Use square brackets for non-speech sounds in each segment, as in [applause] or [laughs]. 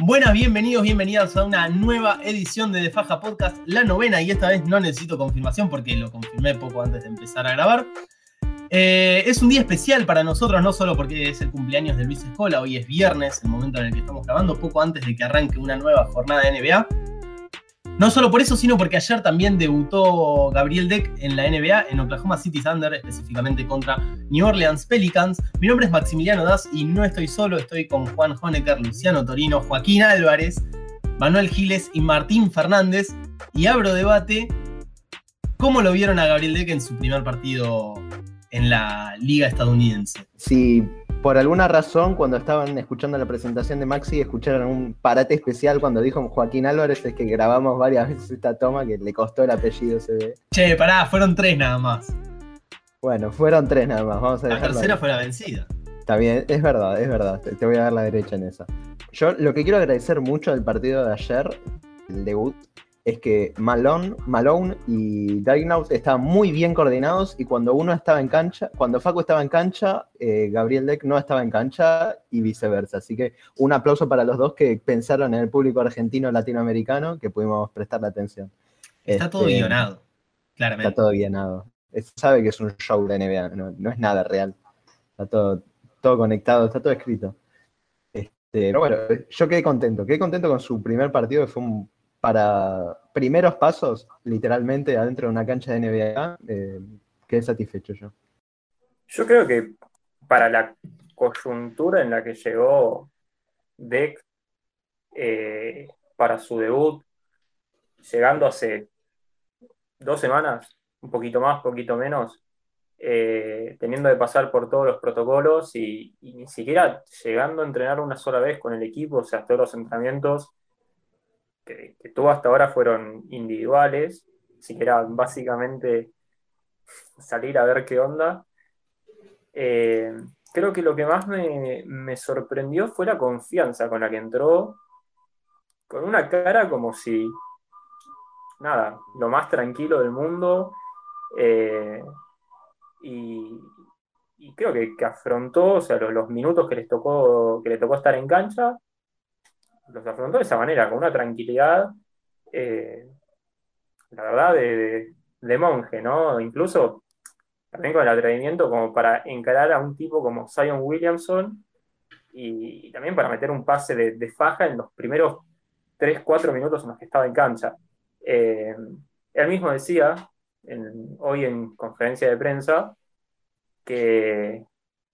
Buenas, bienvenidos, bienvenidas a una nueva edición de De Faja Podcast, la novena, y esta vez no necesito confirmación porque lo confirmé poco antes de empezar a grabar. Eh, es un día especial para nosotros, no solo porque es el cumpleaños de Luis Escola, hoy es viernes, el momento en el que estamos grabando, poco antes de que arranque una nueva jornada de NBA. No solo por eso, sino porque ayer también debutó Gabriel Deck en la NBA, en Oklahoma City Thunder, específicamente contra New Orleans Pelicans. Mi nombre es Maximiliano Das y no estoy solo, estoy con Juan Honecker, Luciano Torino, Joaquín Álvarez, Manuel Giles y Martín Fernández. Y abro debate, ¿cómo lo vieron a Gabriel Deck en su primer partido en la liga estadounidense? Sí por alguna razón, cuando estaban escuchando la presentación de Maxi, escucharon un parate especial cuando dijo Joaquín Álvarez, es que grabamos varias veces esta toma que le costó el apellido ve. Che, pará, fueron tres nada más. Bueno, fueron tres nada más, vamos a La tercera fue la vencida. Está bien, es verdad, es verdad, te, voy a dar la derecha en esa. Yo lo que quiero agradecer mucho del partido de ayer, el debut, es que Malone, Malone y Dignaut estaban muy bien coordinados y cuando uno estaba en cancha, cuando Facu estaba en cancha, eh, Gabriel Deck no estaba en cancha y viceversa. Así que un aplauso para los dos que pensaron en el público argentino latinoamericano que pudimos prestar la atención. Está todo este, guionado, claramente. Está todo guionado. sabe que es un show de NBA, no, es nada real. Está todo, todo conectado, está todo escrito. Este, pero bueno, yo quedé contento, quedé contento con su primer partido, que fue un para primeros pasos, literalmente, adentro de una cancha de NBA, eh, quedé satisfecho yo. Yo creo que para la coyuntura en la que llegó Deck eh, para su debut, llegando hace dos semanas, un poquito más, poquito menos, eh, teniendo de pasar por todos los protocolos y, y, ni siquiera llegando a entrenar una sola vez con el equipo, o sea, todos los entrenamientos que, tuvo hasta ahora fueron individuales, así que era básicamente salir a ver qué onda. Eh, creo que lo que más me, sorprendió fue la confianza con la que entró, con una cara como si, nada, lo más tranquilo del mundo. Eh, y, creo que, afrontó, o sea, los, minutos que les tocó, que le tocó estar en cancha, los afrontó de esa manera, con una tranquilidad, eh, la verdad, de, monje, ¿no? Incluso también con el atrevimiento como para encarar a un tipo como Zion Williamson y, también para meter un pase de, faja en los primeros 3, 4 minutos en los que estaba en cancha. Eh, él mismo decía, hoy en conferencia de prensa, que,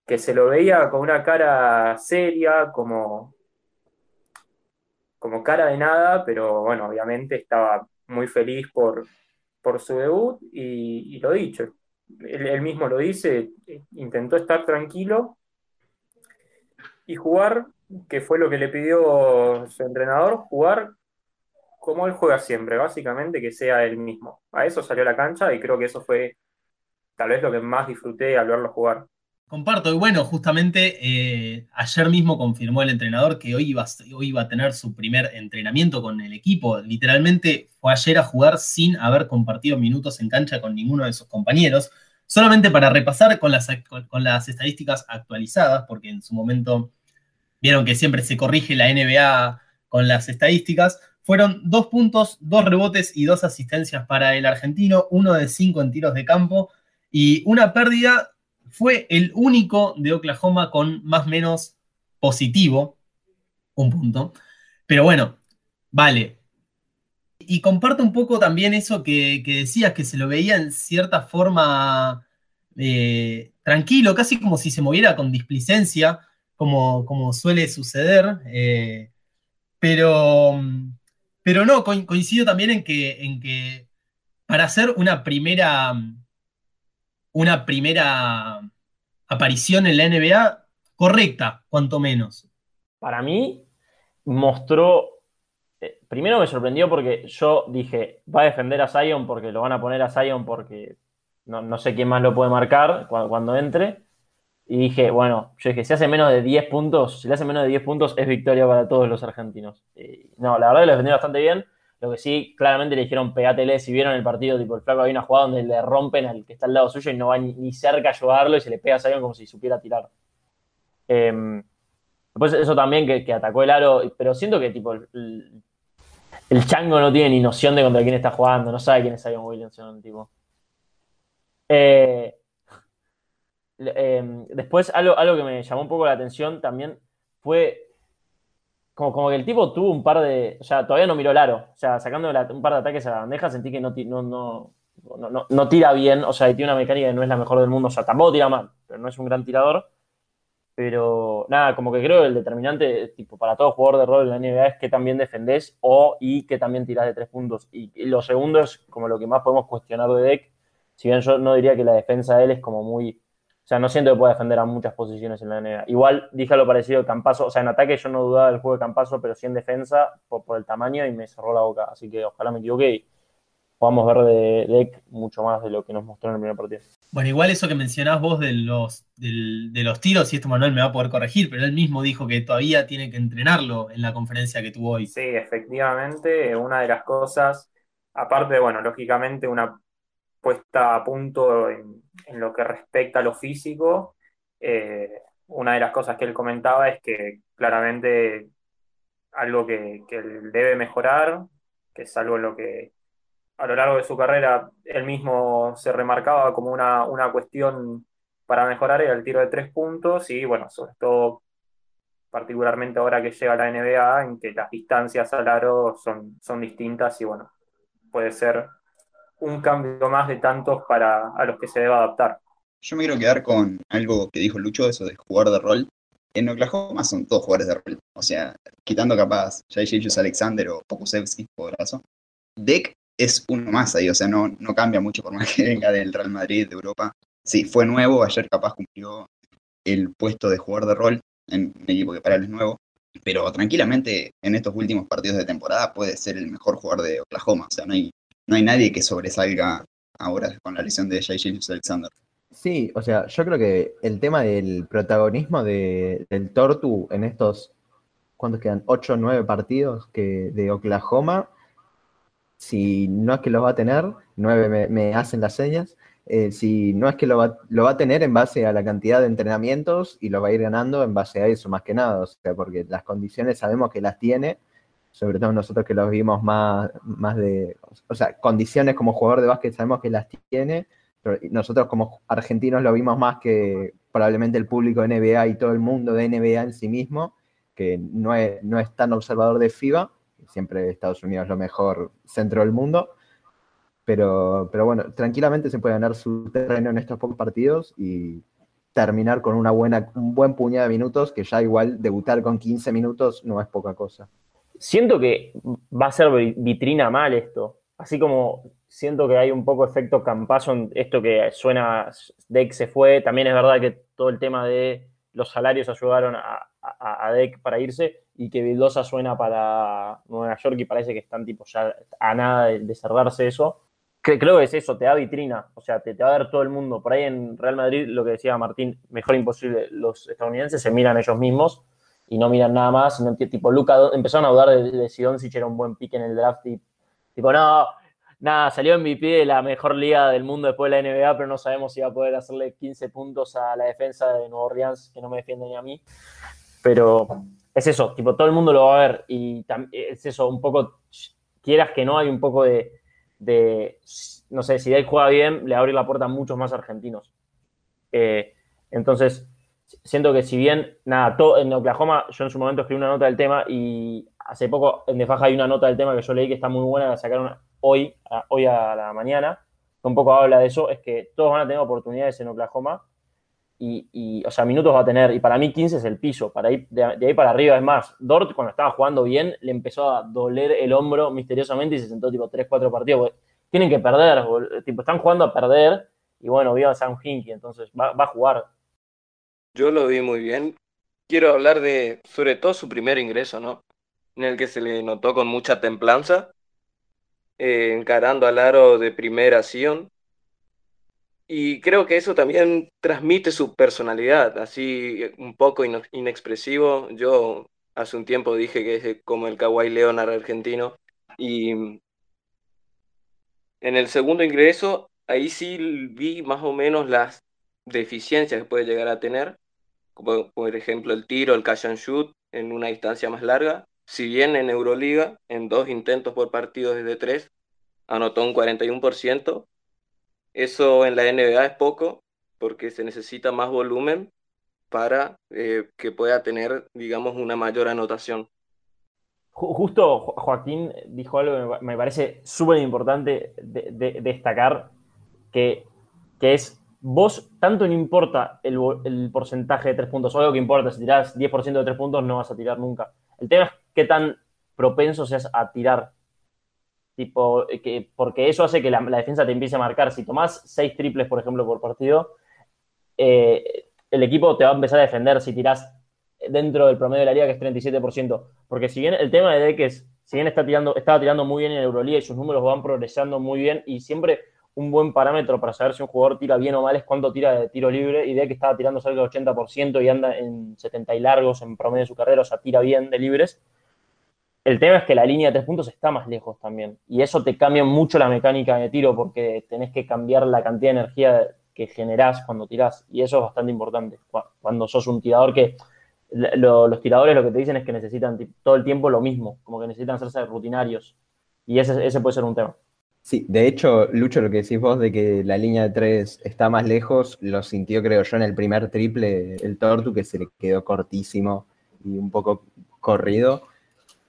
que se lo veía con una cara seria, como, como cara de nada, pero bueno, obviamente estaba muy feliz por, por su debut y, lo dicho, él, mismo lo dice, intentó estar tranquilo y jugar, que fue lo que le pidió su entrenador, jugar como él juega siempre, básicamente que sea él mismo. A eso salió a la cancha y creo que eso fue tal vez lo que más disfruté al verlo jugar. Comparto, y bueno, justamente eh, ayer mismo confirmó el entrenador que hoy iba, hoy iba a tener su primer entrenamiento con el equipo. Literalmente fue ayer a jugar sin haber compartido minutos en cancha con ninguno de sus compañeros, solamente para repasar con las, con las estadísticas actualizadas, porque en su momento vieron que siempre se corrige la NBA con las estadísticas. Fueron dos puntos, dos rebotes y dos asistencias para el argentino, uno de cinco en tiros de campo y una pérdida fue el único de Oklahoma con más o menos positivo, un punto. Pero bueno, vale. Y comparto un poco también eso que, decías, que se lo veía en cierta forma eh, tranquilo, casi como si se moviera con displicencia, como, como suele suceder. Eh, pero, pero no, coincido también en que, en que para hacer una primera una primera aparición en la NBA correcta, cuanto menos. Para mí, mostró. Eh, primero me sorprendió porque yo dije, va a defender a Zion porque lo van a poner a Zion porque no, sé quién más lo puede marcar cuando, entre. Y dije, bueno, yo dije, si hace menos de 10 puntos, si le hace menos de 10 puntos, es victoria para todos los argentinos. no, la verdad que lo defendió bastante bien. Lo que sí, claramente le dijeron pegatele si vieron el partido, tipo el flaco había una jugada donde le rompen al que está al lado suyo y no va ni, cerca a ayudarlo y se le pega a Zion como si supiera tirar. Em, Después eso también que, atacó el aro, pero siento que tipo el, chango no tiene ni noción de contra quién está jugando, no sabe quién es Zion Williamson, tipo. Eh, em, después algo, algo que me llamó un poco la atención también fue como, como que el tipo tuvo un par de. O sea, todavía no miró el aro. O sea, sacando un par de ataques a la bandeja, sentí que no, no, no, no, tira bien. O sea, tiene una mecánica que no es la mejor del mundo. O sea, tampoco tira mal, pero no es un gran tirador. Pero nada, como que creo que el determinante, tipo, para todo jugador de rol en la NBA es que también defendés o y que también tirás de tres puntos. Y, lo segundo es como lo que más podemos cuestionar de Deck. Si bien yo no diría que la defensa de él es como muy o sea, no siento que pueda defender a muchas posiciones en la NBA. Igual dije lo parecido de Campaso. O sea, en ataque yo no dudaba del juego de Campaso, pero sí en defensa por, el tamaño y me cerró la boca. Así que ojalá me equivoque y podamos ver de Deck mucho más de lo que nos mostró en el primer partido. Bueno, igual eso que mencionás vos de los, de los tiros, y esto Manuel me va a poder corregir, pero él mismo dijo que todavía tiene que entrenarlo en la conferencia que tuvo hoy. Sí, efectivamente, una de las cosas, aparte, bueno, lógicamente una puesta a punto en, lo que respecta a lo físico. Eh, una de las cosas que él comentaba es que claramente algo que, él debe mejorar, que es algo en lo que a lo largo de su carrera él mismo se remarcaba como una, cuestión para mejorar era el tiro de tres puntos y bueno, sobre todo particularmente ahora que llega la NBA, en que las distancias al aro son distintas y bueno, puede ser un cambio más de tantos para a los que se deba adaptar. Yo me quiero quedar con algo que dijo Lucho, eso de jugar de rol. En Oklahoma son todos jugadores de rol. O sea, quitando capaz J.J. Alexander o Pokusevski, brazo. Deck es uno más ahí, o sea, no, no cambia mucho por más que venga del Real Madrid, de Europa. Sí, fue nuevo, ayer capaz cumplió el puesto de jugador de rol en un equipo que para él es nuevo, pero tranquilamente en estos últimos partidos de temporada puede ser el mejor jugador de Oklahoma, o sea, no hay, no hay nadie que sobresalga ahora con la lesión de Jay Alexander. Sí, o sea, yo creo que el tema del protagonismo del Tortu en estos, ¿cuántos quedan? ¿Ocho o nueve partidos que, de Oklahoma? Si no es que los va a tener, nueve me, hacen las señas, eh, si no es que lo va, lo va, a tener en base a la cantidad de entrenamientos y lo va a ir ganando en base a eso más que nada, o sea, porque las condiciones sabemos que las tiene, sobre todo nosotros que los vimos más, más de, o sea, condiciones como jugador de básquet sabemos que las tiene, pero nosotros como argentinos lo vimos más que probablemente el público de NBA y todo el mundo de NBA en sí mismo, que no es, no es tan observador de FIBA, siempre Estados Unidos es lo mejor centro del mundo, pero, pero bueno, tranquilamente se puede ganar su terreno en estos pocos partidos y terminar con una buena, un buen puñado de minutos, que ya igual debutar con 15 minutos no es poca cosa siento que va a ser vitrina mal esto. Así como siento que hay un poco efecto campazo en esto que suena, Deck se fue, también es verdad que todo el tema de los salarios ayudaron a, a, Deck para irse y que Vildosa suena para Nueva York y parece que están tipo ya a nada de, cerrarse eso. creo que es eso, te da vitrina, o sea, te, te, va a ver todo el mundo. Por ahí en Real Madrid, lo que decía Martín, mejor imposible, los estadounidenses se miran ellos mismos y no miran nada más, sino tipo Luca, empezaron a dudar de, de si Doncic era un buen pick en el draft y tipo, no, nada, salió MVP de la mejor liga del mundo después de la NBA, pero no sabemos si va a poder hacerle 15 puntos a la defensa de Nueva Orleans, que no me defiende ni a mí. Pero es eso, tipo, todo el mundo lo va a ver y es eso, un poco, quieras que no, hay un poco de, de no sé, si él juega bien, le abre la puerta a muchos más argentinos. Eh, entonces, siento que si bien, nada, todo, en Oklahoma yo en su momento escribí una nota del tema y hace poco en De Faja hay una nota del tema que yo leí que está muy buena, la sacaron hoy, a, hoy a la mañana, que un poco habla de eso, es que todos van a tener oportunidades en Oklahoma y, o sea, minutos va a tener, y para mí 15 es el piso, para ir de, ahí para arriba, es más, Dort cuando estaba jugando bien le empezó a doler el hombro misteriosamente y se sentó tipo 3, 4 partidos, tienen que perder, tipo, están jugando a perder y bueno, vio a Sam Hinkie, entonces va, va a jugar, yo lo vi muy bien. Quiero hablar de, sobre todo, su primer ingreso, ¿no? En el que se le notó con mucha templanza, eh, encarando al aro de primera acción. Y creo que eso también transmite su personalidad, así un poco inexpresivo. Yo hace un tiempo dije que es como el Kawhi Leonard argentino. Y en el segundo ingreso, ahí sí vi más o menos las deficiencias que puede llegar a tener por ejemplo el tiro, el catch and shoot en una distancia más larga. Si bien en Euroliga, en dos intentos por partido desde tres, anotó un 41%, eso en la NBA es poco porque se necesita más volumen para eh, que pueda tener, digamos, una mayor anotación. Justo Joaquín dijo algo que me parece súper importante de, destacar, que, es, vos tanto no importa el, porcentaje de tres puntos, algo que importa, si tirás 10% de tres puntos no vas a tirar nunca. El tema es qué tan propenso seas a tirar. Tipo, que, porque eso hace que la, defensa te empiece a marcar. Si tomás seis triples, por ejemplo, por partido, eh, el equipo te va a empezar a defender si tirás dentro del promedio de la liga, que es 37%. Porque si bien el tema de Deck es, si bien está tirando, estaba tirando muy bien en Euroliga y sus números van progresando muy bien, y siempre un buen parámetro para saber si un jugador tira bien o mal es cuánto tira de tiro libre, y Deck estaba tirando cerca del 80% y anda en 70 y largos en promedio de su carrera, o sea, tira bien de libres. El tema es que la línea de tres puntos está más lejos también. Y eso te cambia mucho la mecánica de tiro porque tenés que cambiar la cantidad de energía que generás cuando tirás. Y eso es bastante importante. Cuando sos un tirador que los tiradores lo que te dicen es que necesitan todo el tiempo lo mismo, como que necesitan hacerse rutinarios. Y ese, ese puede ser un tema. Sí, de hecho, Lucho, lo que decís vos de que la línea de tres está más lejos, lo sintió, creo yo, en el primer triple el Tortu, que se le quedó cortísimo y un poco corrido.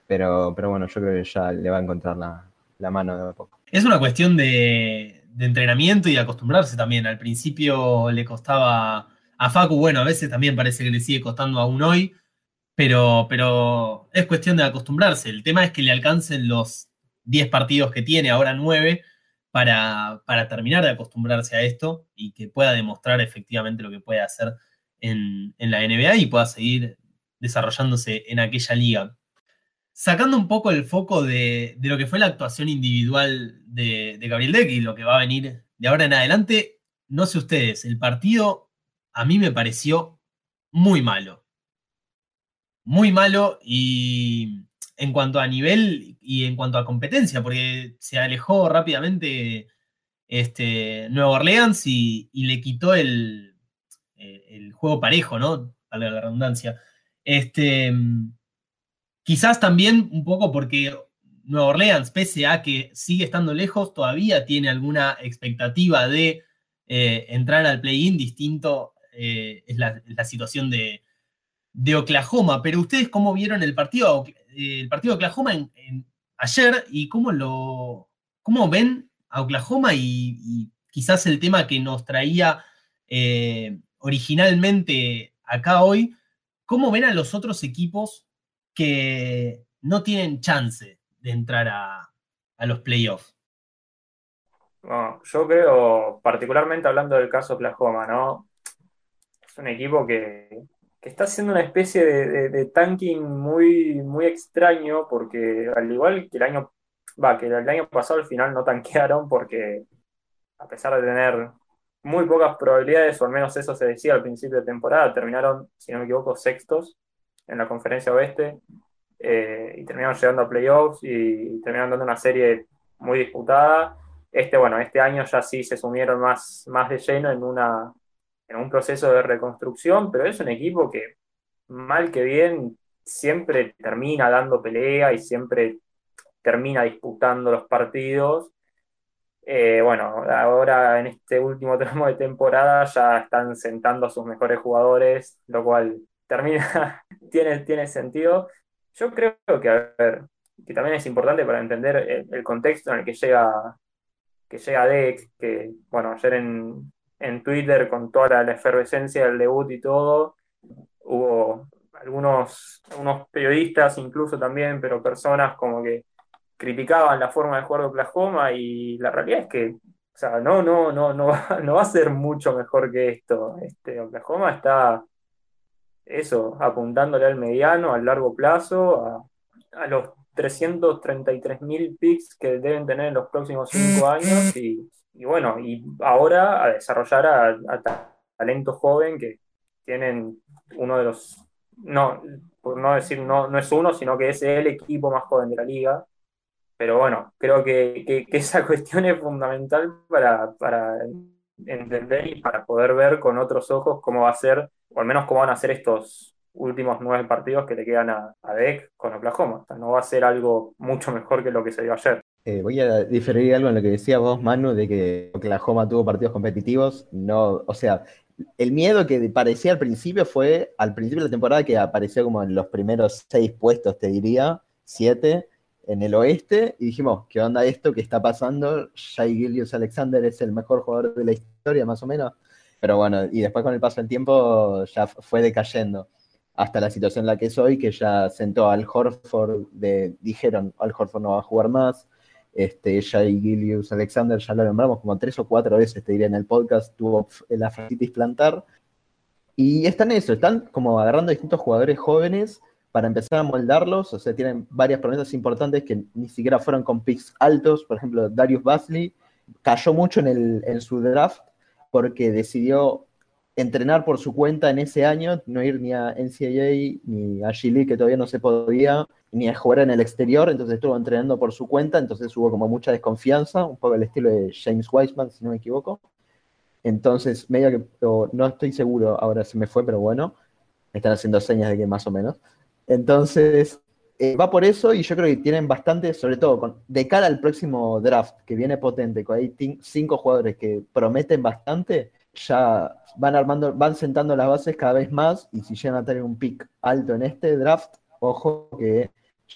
Pero, pero bueno, yo creo que ya le va a encontrar la, la mano de poco. Es una cuestión de, de entrenamiento y acostumbrarse también. Al principio le costaba a Facu, bueno, a veces también parece que le sigue costando aún hoy, pero, pero es cuestión de acostumbrarse. El tema es que le alcancen los 10 partidos que tiene, ahora 9, para, para terminar de acostumbrarse a esto y que pueda demostrar efectivamente lo que puede hacer en, la NBA y pueda seguir desarrollándose en aquella liga. Sacando un poco el foco de, lo que fue la actuación individual de, de Gabriel Deck y lo que va a venir de ahora en adelante, no sé ustedes, el partido a mí me pareció muy malo. Muy malo y en cuanto a nivel y en cuanto a competencia, porque se alejó rápidamente este, Nueva Orleans y, le quitó el, el, juego parejo, ¿no? A la redundancia. Este, quizás también un poco porque Nueva Orleans, pese a que sigue estando lejos, todavía tiene alguna expectativa de eh, entrar al play-in distinto eh, es, la, situación de, Oklahoma. Pero ustedes, ¿cómo vieron el partido, eh, el partido de Oklahoma ayer y cómo lo cómo ven a Oklahoma y, quizás el tema que nos traía eh, originalmente acá hoy, ¿cómo ven a los otros equipos que no tienen chance de entrar a, a los playoffs? yo creo, particularmente hablando del caso Oklahoma, ¿no? es un equipo que, está haciendo una especie de, tanking muy, muy extraño, porque al igual que el año, va, que el año pasado al final no tanquearon, porque a pesar de tener muy pocas probabilidades, o al menos eso se decía al principio de temporada, terminaron, si no me equivoco, sextos en la conferencia oeste, eh, y terminaron llegando a playoffs y terminaron dando una serie muy disputada. Este, bueno, este año ya sí se sumieron más, más de lleno en una, en un proceso de reconstrucción, pero es un equipo que, mal que bien, siempre termina dando pelea y siempre termina disputando los partidos. Eh, bueno, ahora en este último [laughs] tramo de temporada ya están sentando a sus mejores jugadores, lo cual termina, [laughs] tiene, tiene sentido. Yo creo que, a ver, que también es importante para entender el, contexto en el que llega, que llega Deck, que, bueno, ayer en, en Twitter con toda la, efervescencia del debut y todo. Hubo algunos, algunos periodistas incluso también, pero personas como que criticaban la forma de jugar de Oklahoma y la realidad es que o sea, no, no, no, no, va, [laughs] no va a ser mucho mejor que esto. Este, Oklahoma está eso, apuntándole al mediano, al largo plazo, a, a los 333 mil picks que deben tener en los próximos cinco años y y bueno, y ahora a desarrollar a, talento joven que tienen uno de los, no, por no decir no, no es uno, sino que es el equipo más joven de la liga. Pero bueno, creo que, esa [laughs] cuestión es fundamental para, para, entender y para poder ver con otros ojos cómo va a ser o al menos cómo van a ser estos últimos nueve partidos que le quedan a, a con Oklahoma. O sea, no va a ser algo mucho mejor que lo que se dio ayer. Eh, voy a diferir algo en lo que decía vos, Manu, de que Oklahoma tuvo partidos competitivos. No, o sea, el miedo que parecía al principio fue al principio de la temporada que apareció como en los primeros seis puestos, te diría, siete en el oeste, y dijimos, ¿qué onda esto que está pasando? Shai Gilius Alexander es el mejor jugador de la historia, más o menos. Pero bueno, y después con el paso del tiempo ya fue decayendo hasta la situación en la que es hoy, que ya sentó al Horford, de, dijeron, al Horford no va a jugar más, este, Shai Gilius Alexander, ya lo nombramos como tres o cuatro veces, te diría en el podcast, tuvo la fascitis plantar. Y están eso, están como agarrando distintos jugadores jóvenes para empezar a moldarlos, o sea, tienen varias promesas importantes que ni siquiera fueron con picks altos, por ejemplo, Darius Basley cayó mucho en, el, en su draft porque decidió entrenar por su cuenta en ese año, no ir ni a NCAA ni a G que todavía no se podía, ni a jugar en el exterior, entonces estuvo entrenando por su cuenta, entonces hubo como mucha desconfianza, un poco el estilo de James Wiseman, si no me equivoco. Entonces, medio que, no estoy seguro, ahora se me fue, pero bueno, me están haciendo señas de que más o menos. Entonces, eh, va por eso y yo creo que tienen bastante, sobre todo con, de cara al próximo draft, que viene potente, con ahí cinco jugadores que prometen bastante, ya van armando, van sentando las bases cada vez más y si llegan a tener un pick alto en este draft, ojo que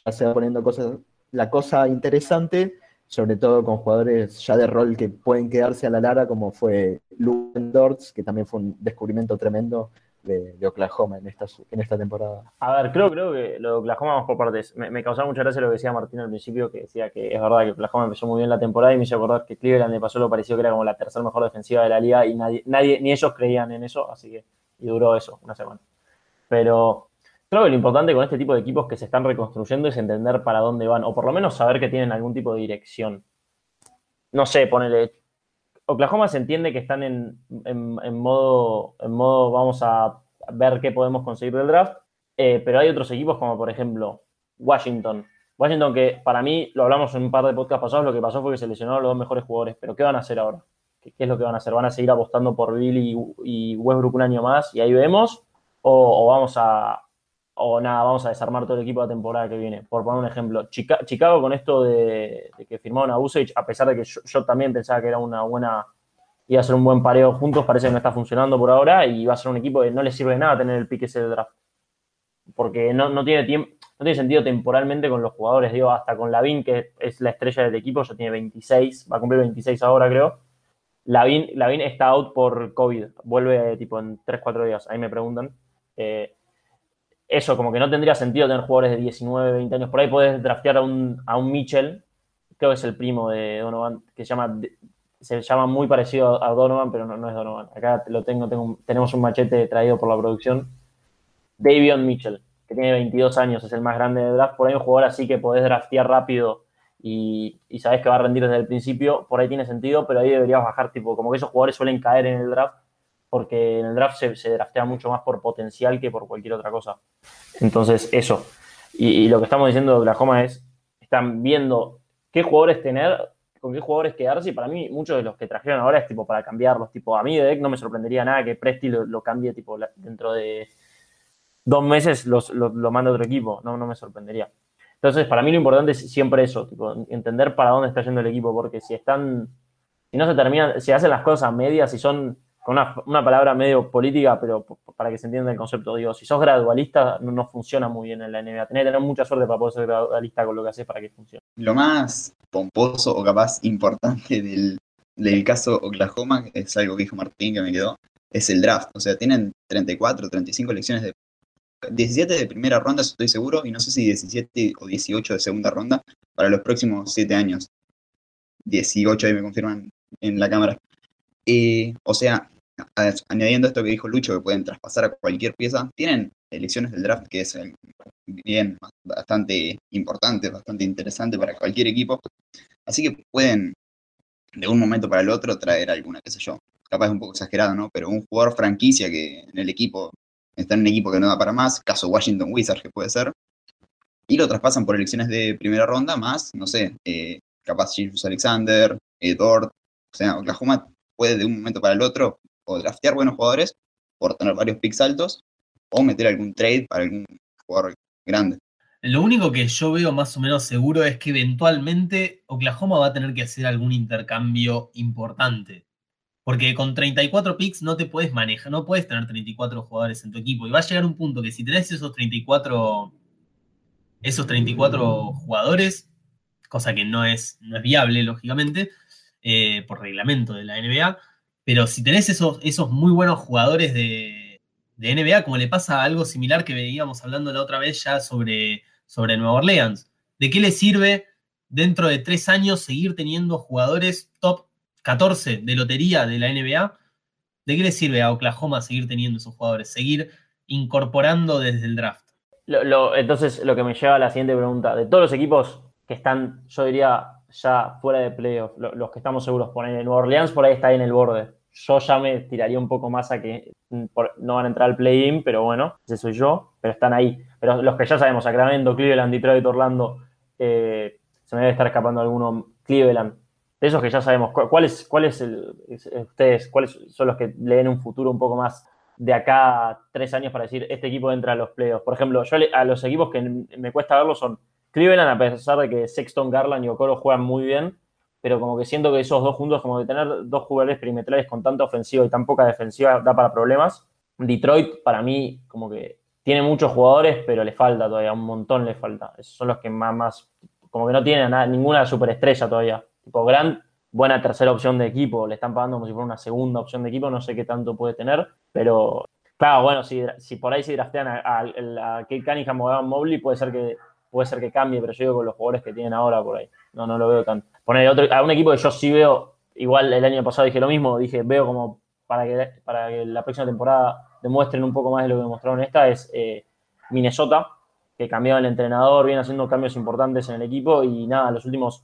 ya se va poniendo cosas, la cosa interesante, sobre todo con jugadores ya de rol que pueden quedarse a la larga, como fue Lundorts, que también fue un descubrimiento tremendo de, Oklahoma en esta, en esta temporada. A ver, creo, creo que lo de Oklahoma vamos por partes. Me, me causaba mucha gracia lo que decía Martín al principio, que decía que es verdad que Oklahoma empezó muy bien la temporada y me hizo acordar que Cleveland le pasó lo parecido que era como la tercera mejor defensiva de la liga y nadie, nadie, ni ellos creían en eso, así que y duró eso, una semana. Pero creo que lo importante con este tipo de equipos que se están reconstruyendo es entender para dónde van, o por lo menos saber que tienen algún tipo de dirección. No sé, ponele, Oklahoma se entiende que están en, modo, en modo vamos a ver qué podemos conseguir del draft, eh, pero hay otros equipos como por ejemplo Washington. Washington que para mí, lo hablamos en un par de podcasts pasados, lo que pasó fue que se lesionaron los dos mejores jugadores, pero ¿qué van a hacer ahora? ¿Qué, es lo que van a hacer? ¿Van a seguir apostando por Bill y, Westbrook un año más y ahí vemos? ¿O, vamos a, o nada, vamos a desarmar todo el equipo la temporada que viene. Por poner un ejemplo, Chicago con esto de, que firmaron a Usage, a pesar de que yo, también pensaba que era una buena, iba a ser un buen pareo juntos, parece que no está funcionando por ahora y va a ser un equipo que no le sirve de nada tener el pique ese de draft. Porque no, tiene tiempo, no tiene sentido temporalmente con los jugadores, digo, hasta con Lavin, que es la estrella del equipo, ya tiene 26, va a cumplir 26 ahora creo. Lavin está out por COVID, vuelve tipo en 3-4 días, ahí me preguntan. Eh, eso, como que no tendría sentido tener jugadores de 19, 20 años. Por ahí podés draftear a un, a un Mitchell, creo que es el primo de Donovan, que se llama, se llama muy parecido a Donovan, pero no, es Donovan. Acá lo tengo, tengo, tenemos un machete traído por la producción. Davion Mitchell, que tiene 22 años, es el más grande de draft. Por ahí un jugador así que podés draftear rápido y, y sabés que va a rendir desde el principio, por ahí tiene sentido, pero ahí deberías bajar, tipo, como que esos jugadores suelen caer en el draft porque en el draft se, draftea mucho más por potencial que por cualquier otra cosa. Entonces, eso. Y, lo que estamos diciendo de Oklahoma es, están viendo qué jugadores tener, con qué jugadores quedarse, y para mí muchos de los que trajeron ahora es tipo para cambiarlos, tipo, a mí de deck no me sorprendería nada que Presti lo, cambie tipo dentro de dos meses los, lo, lo manda otro equipo, no, no me sorprendería. Entonces, para mí lo importante es siempre eso, tipo, entender para dónde está yendo el equipo, porque si están, si no se terminan, si hacen las cosas a medias, si son una, palabra medio política, pero para que se entienda el concepto, digo, si sos gradualista no, funciona muy bien en la NBA. Tenés que tener mucha suerte para poder ser gradualista con lo que haces para que funcione. Lo más pomposo o capaz importante del, del caso Oklahoma, es algo que dijo Martín que me quedó, es el draft. O sea, tienen 34, 35 elecciones de 17 de primera ronda, estoy seguro, y no sé si 17 o 18 de segunda ronda para los próximos 7 años. 18 ahí me confirman en la cámara. Eh, o sea, añadiendo esto que dijo Lucho, que pueden traspasar a cualquier pieza, tienen elecciones del draft que es bien bastante importante, bastante interesante para cualquier equipo. Así que pueden de un momento para el otro traer alguna, qué sé yo, capaz es un poco exagerado, ¿no? Pero un jugador franquicia que en el equipo está en un equipo que no da para más, caso Washington Wizards que puede ser, y lo traspasan por elecciones de primera ronda más, no sé, eh, capaz James Alexander, Edward, o sea, Oklahoma puede de un momento para el otro o draftear buenos jugadores por tener varios picks altos, o meter algún trade para algún jugador grande. Lo único que yo veo más o menos seguro es que eventualmente Oklahoma va a tener que hacer algún intercambio importante. Porque con 34 picks no te puedes manejar, no puedes tener 34 jugadores en tu equipo. Y va a llegar un punto que si tenés esos 34, esos 34 jugadores, cosa que no es, no es viable, lógicamente, eh, por reglamento de la NBA, pero si tenés esos, esos muy buenos jugadores de, de NBA, como le pasa algo similar que veníamos hablando la otra vez ya sobre sobre Nueva Orleans. ¿De qué le sirve dentro de tres años seguir teniendo jugadores top 14 de lotería de la NBA? ¿De qué le sirve a Oklahoma seguir teniendo esos jugadores? Seguir incorporando desde el draft. entonces, lo que me lleva a la siguiente pregunta. De todos los equipos que están, yo diría, ya fuera de playoff, los que estamos seguros, ponen Nueva Orleans por ahí está ahí en el borde. Yo ya me tiraría un poco más a que mm, no van a entrar al play-in, pero bueno, ese soy yo, pero están ahí. Pero los que ya sabemos, Sacramento, Cleveland, Detroit, Orlando, eh, se me debe estar escapando alguno, Cleveland. De esos que ya sabemos, ¿cuáles cuál ustedes, cuáles son los que leen un futuro un poco más de acá a tres años para decir este equipo entra a los playoffs? Por ejemplo, yo a los equipos que me cuesta verlos son Cleveland, a pesar de que Sexton, Garland y Okoro juegan muy bien, pero como que siento que esos dos juntos, como de tener dos jugadores perimetrales con tanta ofensiva y tan poca defensiva, da para problemas. Detroit, para mí, como que tiene muchos jugadores, pero le falta todavía, un montón le falta. Esos son los que más, más como que no tienen nada, ninguna superestrella todavía. Tipo Grant, buena tercera opción de equipo, le están pagando como si fuera una segunda opción de equipo, no sé qué tanto puede tener, pero claro, bueno, si, por ahí se draftean a, a, a Kate Cunningham a Mobley, puede ser que puede ser que cambie, pero yo digo con los jugadores que tienen ahora por ahí. No, no lo veo tanto. Poner otro, a un equipo que yo sí veo, igual el año pasado dije lo mismo, dije, veo como para que, para que la próxima temporada demuestren un poco más de lo que demostraron esta, es eh, Minnesota, que cambió el entrenador, viene haciendo cambios importantes en el equipo y nada, los últimos,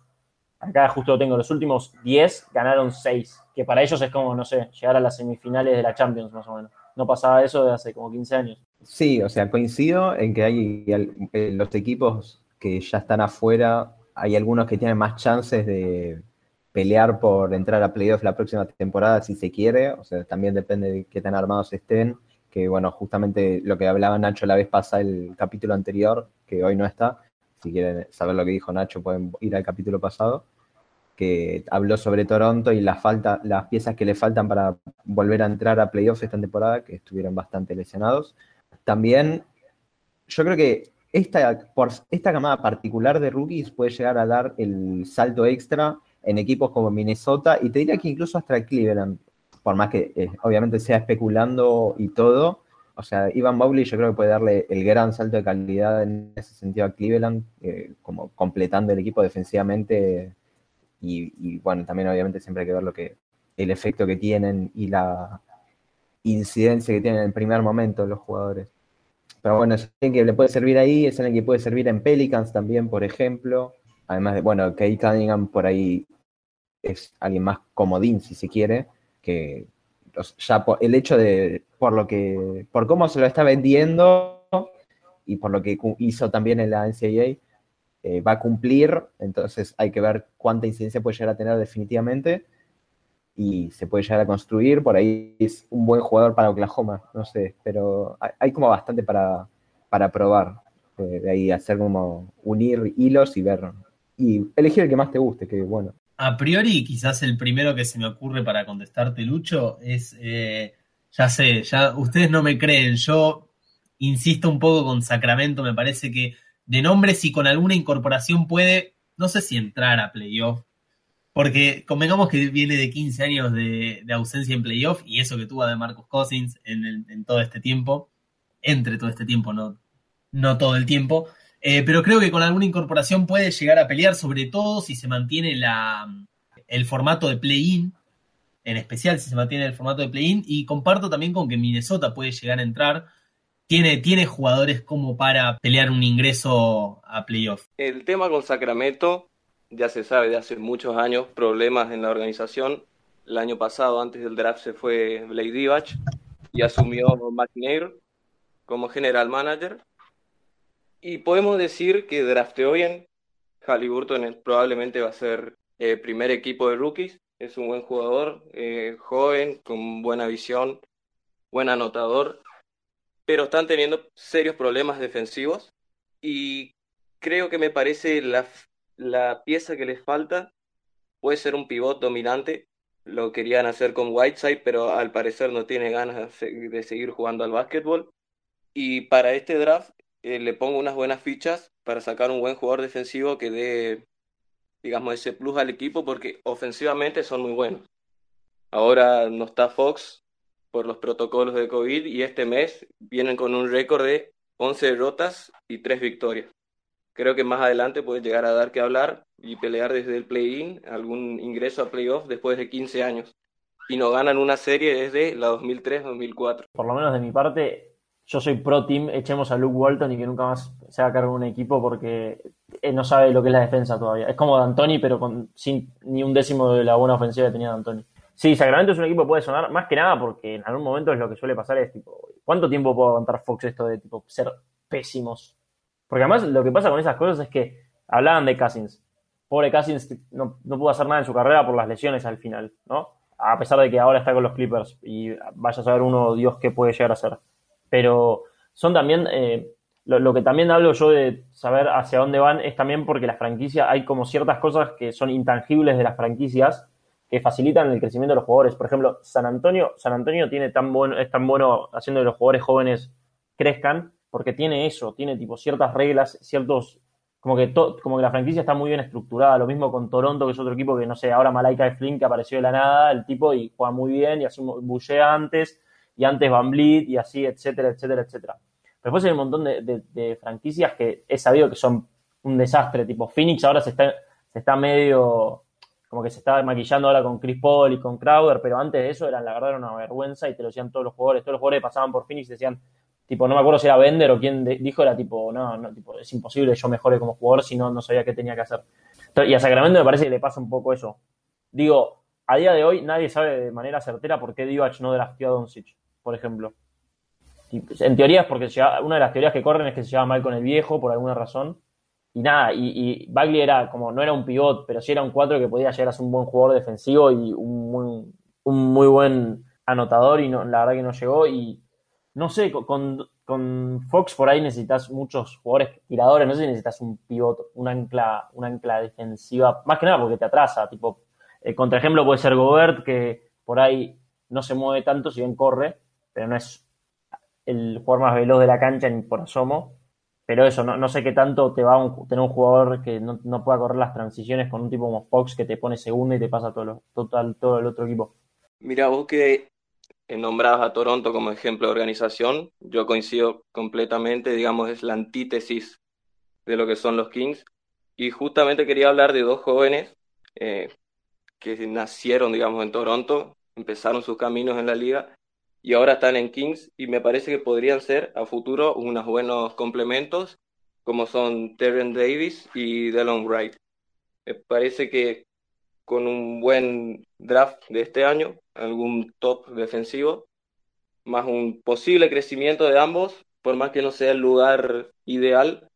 acá justo lo tengo, los últimos 10 ganaron 6, que para ellos es como, no sé, llegar a las semifinales de la Champions más o menos. No pasaba eso de hace como 15 años. Sí, o sea, coincido en que hay eh, los equipos que ya están afuera, hay algunos que tienen más chances de pelear por entrar a playoffs la próxima temporada si se quiere, o sea, también depende de qué tan armados estén, que bueno, justamente lo que hablaba Nacho la vez pasada, el capítulo anterior, que hoy no está, si quieren saber lo que dijo Nacho pueden ir al capítulo pasado, que habló sobre Toronto y la falta, las piezas que le faltan para volver a entrar a playoffs esta temporada, que estuvieron bastante lesionados. También, yo creo que esta, por esta camada particular de rookies puede llegar a dar el salto extra en equipos como Minnesota y te diría que incluso hasta Cleveland, por más que eh, obviamente sea especulando y todo. O sea, Ivan Bowley yo creo que puede darle el gran salto de calidad en ese sentido a Cleveland, eh, como completando el equipo defensivamente. Y, bueno, también obviamente siempre hay que ver lo que el efecto que tienen y la incidencia que tienen en el primer momento los jugadores. Pero bueno, es alguien que le puede servir ahí, es alguien que puede servir en Pelicans también, por ejemplo. Además de, bueno, Kate Cunningham por ahí es alguien más comodín, si se quiere, que ya por, el hecho de, por lo que, por cómo se lo está vendiendo y por lo que hizo también en la NCAA, eh, va a cumplir, entonces hay que ver cuánta incidencia puede llegar a tener definitivamente y se puede llegar a construir. Por ahí es un buen jugador para Oklahoma, no sé, pero hay, como bastante para, para probar. Eh, de ahí hacer como unir hilos y ver. Y elegir el que más te guste, que bueno. A priori, quizás el primero que se me ocurre para contestarte, Lucho, es. Eh, ya sé, ya ustedes no me creen. Yo insisto un poco con Sacramento, me parece que de nombre, si con alguna incorporación puede, no sé si entrar a playoff, porque convengamos que viene de 15 años de, ausencia en playoff y eso que tuvo de Marcus Cousins en, todo este tiempo, entre todo este tiempo, no, no todo el tiempo. Eh, pero creo que con alguna incorporación puede llegar a pelear, sobre todo si se mantiene la, el formato de play-in, en especial si se mantiene el formato de play-in. Y comparto también con que Minnesota puede llegar a entrar. Tiene, tiene jugadores como para pelear un ingreso a playoff. El tema con Sacramento ya se sabe de hace muchos años, problemas en la organización. El año pasado, antes del draft, se fue Blake Divac y asumió McNair como general manager. Y podemos decir que drafteó bien. Halliburton probablemente va a ser el primer equipo de rookies. Es un buen jugador, eh, joven, con buena visión, buen anotador, pero están teniendo serios problemas defensivos y creo que me parece la, la pieza que les falta puede ser un pivot dominante. Lo querían hacer con Whiteside, pero al parecer no tiene ganas de seguir jugando al básquetbol. Y para este draft eh, le pongo unas buenas fichas para sacar un buen jugador defensivo que dé, digamos, ese plus al equipo porque ofensivamente son muy buenos. Ahora no está Fox por los protocolos de COVID y este mes vienen con un récord de 11 derrotas y 3 victorias. Creo que más adelante puede llegar a dar que hablar y pelear desde el play-in, algún ingreso a playoff después de 15 años. Y no ganan una serie desde la 2003-2004. Por lo menos de mi parte, yo soy pro team, echemos a Luke Walton y que nunca más se haga cargo de un equipo porque él no sabe lo que es la defensa todavía. Es como D'Antoni, pero con, sin ni un décimo de la buena ofensiva que tenía D'Antoni. Sí, Sacramento es un equipo que puede sonar, más que nada porque en algún momento es lo que suele pasar es tipo, ¿cuánto tiempo puede aguantar Fox esto de tipo ser pésimos? Porque además lo que pasa con esas cosas es que hablaban de Cousins. Pobre Cousins no, no pudo hacer nada en su carrera por las lesiones al final, ¿no? A pesar de que ahora está con los Clippers y vaya a saber uno, Dios, qué puede llegar a ser pero son también, eh, lo, que también hablo yo de saber hacia dónde van es también porque las franquicias, hay como ciertas cosas que son intangibles de las franquicias facilitan el crecimiento de los jugadores. Por ejemplo, San Antonio, San Antonio tiene tan bueno, es tan bueno haciendo que los jugadores jóvenes crezcan porque tiene eso, tiene tipo ciertas reglas, ciertos como que, como que la franquicia está muy bien estructurada. Lo mismo con Toronto, que es otro equipo que, no sé, ahora Malaika de Flynn, que apareció de la nada, el tipo y juega muy bien y hace bullea antes y antes Van Vliet y así, etcétera, etcétera, etcétera. Después hay un montón de, franquicias que he sabido que son un desastre, tipo Phoenix ahora se está, se está medio, como que se está maquillando ahora con Chris Paul y con Crowder, pero antes de eso era la verdad era una vergüenza y te lo decían todos los jugadores, todos los jugadores pasaban por Phoenix y decían, tipo, no me acuerdo si era Bender o quién dijo, era tipo, no, no, tipo, es imposible, yo mejore como jugador si no, no sabía qué tenía que hacer. y a Sacramento me parece que le pasa un poco eso. Digo, a día de hoy nadie sabe de manera certera por qué Divac no drafteó a Doncic por ejemplo. En teoría es porque una de las teorías que corren es que se lleva mal con el viejo por alguna razón. Y nada, y, Bagley era como, no era un pivot, pero sí era un 4 que podía llegar a ser un buen jugador defensivo y un muy, buen anotador y no, la verdad que no llegó. Y no sé, con, Fox por ahí necesitas muchos jugadores tiradores, no sé si necesitas un pivot, un ancla, un ancla defensiva, más que nada porque te atrasa. Tipo, eh, contra ejemplo puede ser Gobert, que por ahí no se mueve tanto, si bien corre, pero no es el jugador más veloz de la cancha ni por asomo. Pero eso, no, sé qué tanto te va a tener un jugador que no, pueda correr las transiciones con un tipo como Fox que te pone segundo y te pasa todo, total, todo el otro equipo. Mira, vos que nombrabas a Toronto como ejemplo de organización, yo coincido completamente, digamos, es la antítesis de lo que son los Kings. Y justamente quería hablar de dos jóvenes eh, que nacieron, digamos, en Toronto, empezaron sus caminos en la liga y ahora están en Kings y me parece que podrían ser a futuro unos buenos complementos como son Terren Davis y Delon Wright. Me parece que con un buen draft de este año, algún top defensivo, más un posible crecimiento de ambos, por más que no sea el lugar ideal,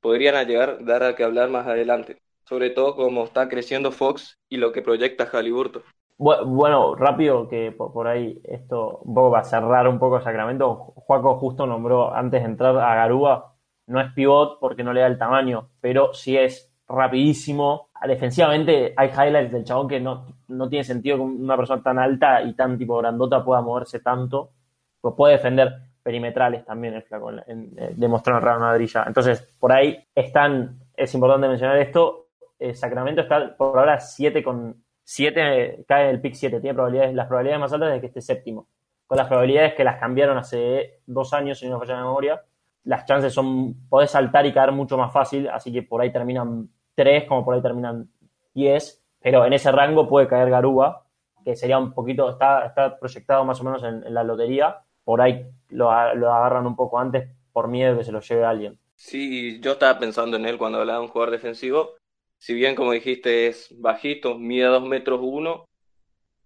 podrían llegar dar a que hablar más adelante, sobre todo como está creciendo Fox y lo que proyecta Halliburton. Bueno, rápido, que por, ahí esto un poco va a cerrar un poco Sacramento. Juaco justo nombró antes de entrar a Garúa. No es pivot porque no le da el tamaño, pero sí es rapidísimo. Defensivamente hay highlights del chabón que no, no tiene sentido que una persona tan alta y tan tipo grandota pueda moverse tanto. Pues puede defender perimetrales también el flaco, en, demostrar una drilla. Entonces, por ahí están, es importante mencionar esto. Eh, Sacramento está por ahora 7 con 7 cae el pick 7, tiene probabilidades, las probabilidades más altas de que esté séptimo. Con las probabilidades que las cambiaron hace dos años, si no me falla la memoria, las chances son, podés saltar y caer mucho más fácil, así que por ahí terminan 3, como por ahí terminan 10, pero en ese rango puede caer Garúa, que sería un poquito, está, está proyectado más o menos en, la lotería, por ahí lo, lo, agarran un poco antes por miedo de que se lo lleve alguien. Sí, yo estaba pensando en él cuando hablaba de un jugador defensivo, si bien como dijiste es bajito, mide 2 metros 1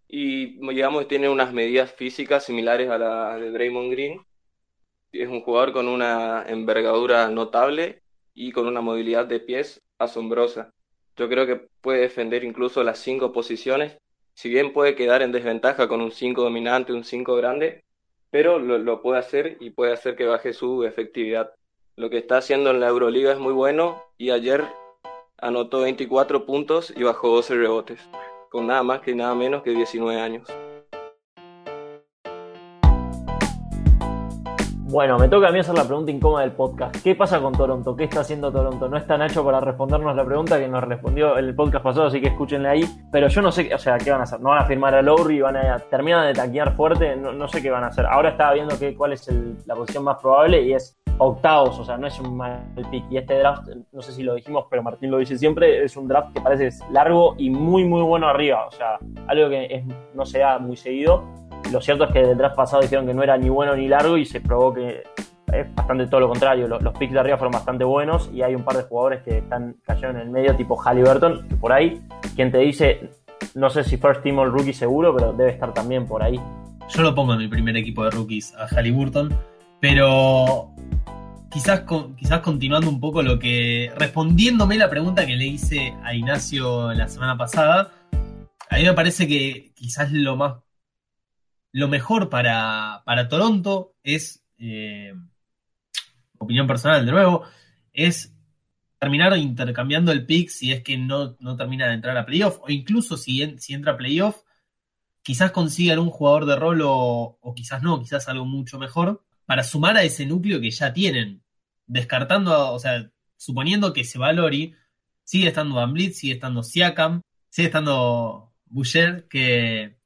y digamos tiene unas medidas físicas similares a la de Draymond Green. Es un jugador con una envergadura notable y con una movilidad de pies asombrosa. Yo creo que puede defender incluso las cinco posiciones. Si bien puede quedar en desventaja con un 5 dominante, un 5 grande, pero lo, lo puede hacer y puede hacer que baje su efectividad. Lo que está haciendo en la Euroliga es muy bueno y ayer anotó 24 puntos y bajó 12 rebotes, con nada más que nada menos que 19 años. Bueno, me toca a mí hacer la pregunta incómoda del podcast. ¿Qué pasa con Toronto? ¿Qué está haciendo Toronto? No está Nacho para respondernos la pregunta que nos respondió el podcast pasado, así que escúchenle ahí. Pero yo no sé, o sea, ¿qué van a hacer? ¿No van a firmar a Lowry? ¿Van a terminar de taquear fuerte? No, sé qué van a hacer. Ahora estaba viendo que, cuál es la posición más probable y es octavos, o sea, no es un mal pick. Y este draft, no sé si lo dijimos, pero Martín lo dice siempre, es un draft que parece largo y muy, muy bueno arriba. O sea, algo que no se da muy seguido. Lo cierto es que del draft pasado dijeron que no era ni bueno ni largo y se probó que es bastante todo lo contrario. Los, los, picks de arriba fueron bastante buenos y hay un par de jugadores que están cayendo en el medio, tipo Halliburton, por ahí, quien te dice, no sé si first team o rookie seguro, pero debe estar también por ahí. Yo lo pongo en mi primer equipo de rookies a Halliburton, pero quizás, quizás continuando un poco lo que. respondiéndome la pregunta que le hice a Ignacio la semana pasada, a mí me parece que quizás lo más. lo mejor para, para Toronto es. Eh, opinión personal de nuevo, es terminar intercambiando el pick si es que no, no termina de entrar a playoff, o incluso si, en, si entra a playoff, quizás consiga algún jugador de rol o, o, quizás no, quizás algo mucho mejor, para sumar a ese núcleo que ya tienen, descartando, o sea, suponiendo que se va Lori, sigue estando Van Blitz, sigue estando Siakam, sigue estando Boucher, que,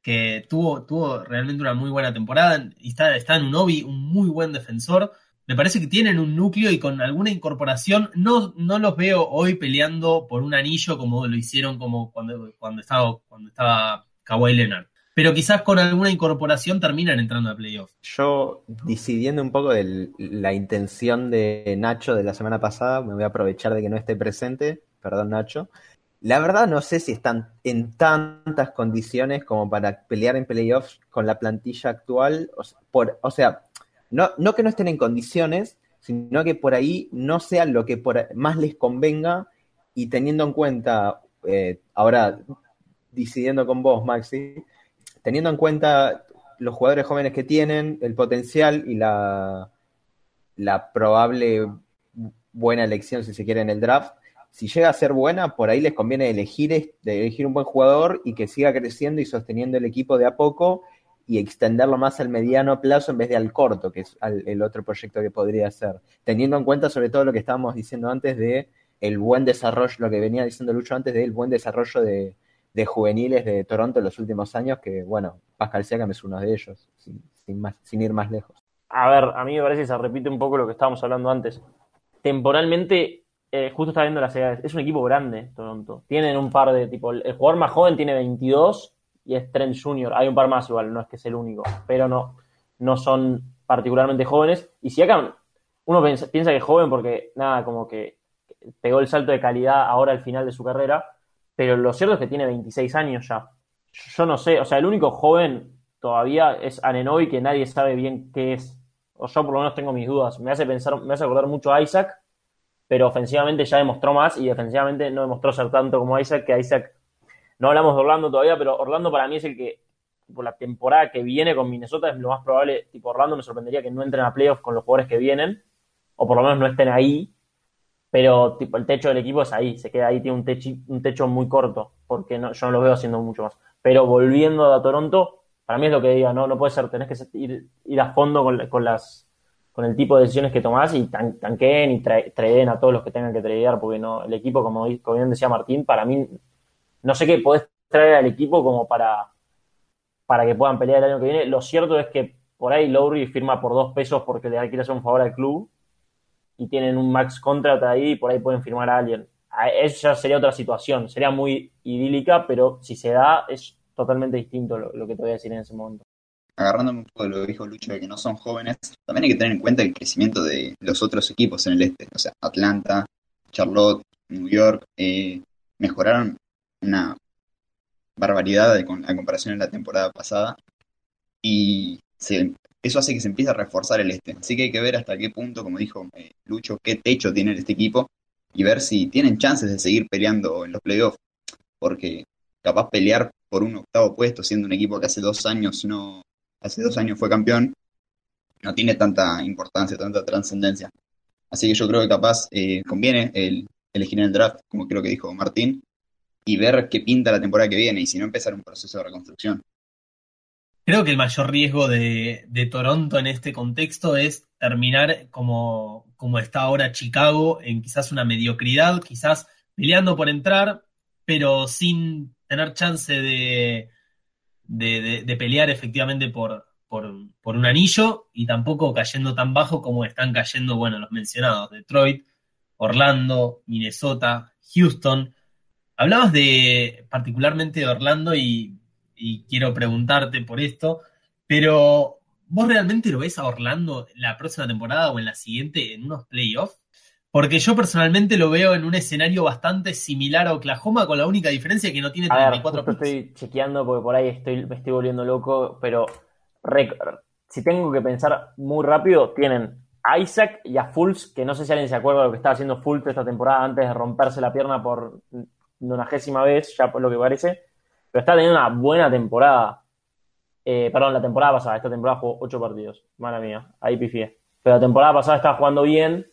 que tuvo, tuvo realmente una muy buena temporada, y está, está en un hobby, un muy buen defensor, me parece que tienen un núcleo y con alguna incorporación no, no los veo hoy peleando por un anillo como lo hicieron como cuando, cuando estaba cuando estaba Kawhi Leonard. Pero quizás con alguna incorporación terminan entrando a playoffs. Yo, decidiendo un poco de la intención de Nacho de la semana pasada, me voy a aprovechar de que no esté presente. Perdón, Nacho. La verdad no sé si están en tantas condiciones como para pelear en playoffs con la plantilla actual. O sea, por, o sea no, no que no estén en condiciones, sino que por ahí no sea lo que por más les convenga y teniendo en cuenta, eh, ahora decidiendo con vos, Maxi, teniendo en cuenta los jugadores jóvenes que tienen, el potencial y la, probable buena elección, si se quiere, en el draft, si llega a ser buena, por ahí les conviene elegir, elegir un buen jugador y que siga creciendo y sosteniendo el equipo de a poco y extenderlo más al mediano plazo en vez de al corto, que es el otro proyecto que podría ser. Teniendo en cuenta sobre todo lo que estábamos diciendo antes de el buen desarrollo, lo que venía diciendo Lucho antes del buen desarrollo de, de, juveniles de Toronto en los últimos años, que bueno, Pascal Siakam es uno de ellos, sin, sin, más, sin ir más lejos. A ver, a mí me parece que se repite un poco lo que estábamos hablando antes. Temporalmente, eh, justo está viendo las edades, es un equipo grande Toronto. Tienen un par de tipo, el jugador más joven tiene 22 y es Trent Jr. Hay un par más igual, no es que es el único, pero no, no son particularmente jóvenes. Y si acá uno piensa, piensa que es joven porque, nada, como que pegó el salto de calidad ahora al final de su carrera, pero lo cierto es que tiene 26 años ya. Yo no sé, o sea, el único joven todavía es Anenobi que nadie sabe bien qué es. O yo por lo menos tengo mis dudas. Me hace pensar, me hace acordar mucho a Isaac, pero ofensivamente ya demostró más y defensivamente no demostró ser tanto como Isaac, que Isaac no hablamos de Orlando todavía, pero Orlando para mí es el que, por la temporada que viene con Minnesota, es lo más probable. Tipo, Orlando me sorprendería que no entren a playoffs con los jugadores que vienen, o por lo menos no estén ahí. Pero tipo, el techo del equipo es ahí, se queda ahí, tiene un, techo, un techo muy corto, porque no, yo no lo veo haciendo mucho más. Pero volviendo a Toronto, para mí es lo que diga, no, no puede ser, tenés que ir, ir a fondo con, con, las, con el tipo de decisiones que tomás y tan, tanqueen y traden a todos los que tengan que tradear, porque no, el equipo, como, como bien decía Martín, para mí no sé qué podés traer al equipo como para, para que puedan pelear el año que viene. Lo cierto es que por ahí Lowry firma por dos pesos porque le quiere hacer un favor al club y tienen un max contract ahí y por ahí pueden firmar a alguien. Eso ya sería otra situación, sería muy idílica, pero si se da es totalmente distinto lo, que te voy a decir en ese momento. Agarrándome un poco de lo que dijo Lucho de que no son jóvenes, también hay que tener en cuenta el crecimiento de los otros equipos en el este, o sea, Atlanta, Charlotte, New York, eh, mejoraron una barbaridad de, con, a comparación en la temporada pasada. Y se, eso hace que se empiece a reforzar el este. Así que hay que ver hasta qué punto, como dijo eh, Lucho, qué techo tiene este equipo y ver si tienen chances de seguir peleando en los playoffs. Porque capaz pelear por un octavo puesto siendo un equipo que hace dos años no hace dos años fue campeón, no tiene tanta importancia, tanta trascendencia. Así que yo creo que capaz eh, conviene el, elegir en el draft, como creo que dijo Martín, y ver qué pinta la temporada que viene, y si no empezar un proceso de reconstrucción. Creo que el mayor riesgo de, Toronto en este contexto es terminar como, como está ahora Chicago, en quizás una mediocridad, quizás peleando por entrar, pero sin tener chance de, de, pelear efectivamente por, por, un anillo y tampoco cayendo tan bajo como están cayendo, bueno, los mencionados, Detroit, Orlando, Minnesota, Houston. Hablabas de particularmente de Orlando y, y quiero preguntarte por esto, pero ¿vos realmente lo ves a Orlando la próxima temporada o en la siguiente en unos playoffs? Porque yo personalmente lo veo en un escenario bastante similar a Oklahoma, con la única diferencia que no tiene 34 a Estoy chequeando porque por ahí estoy, me estoy volviendo loco, pero si tengo que pensar muy rápido, tienen a Isaac y a Fultz, que no sé si alguien se acuerda de lo que estaba haciendo Fultz esta temporada antes de romperse la pierna por nonagésima vez, ya por lo que parece, pero está teniendo una buena temporada. Eh, perdón, la temporada pasada, esta temporada jugó 8 partidos, mala mía, ahí pifié. Pero la temporada pasada estaba jugando bien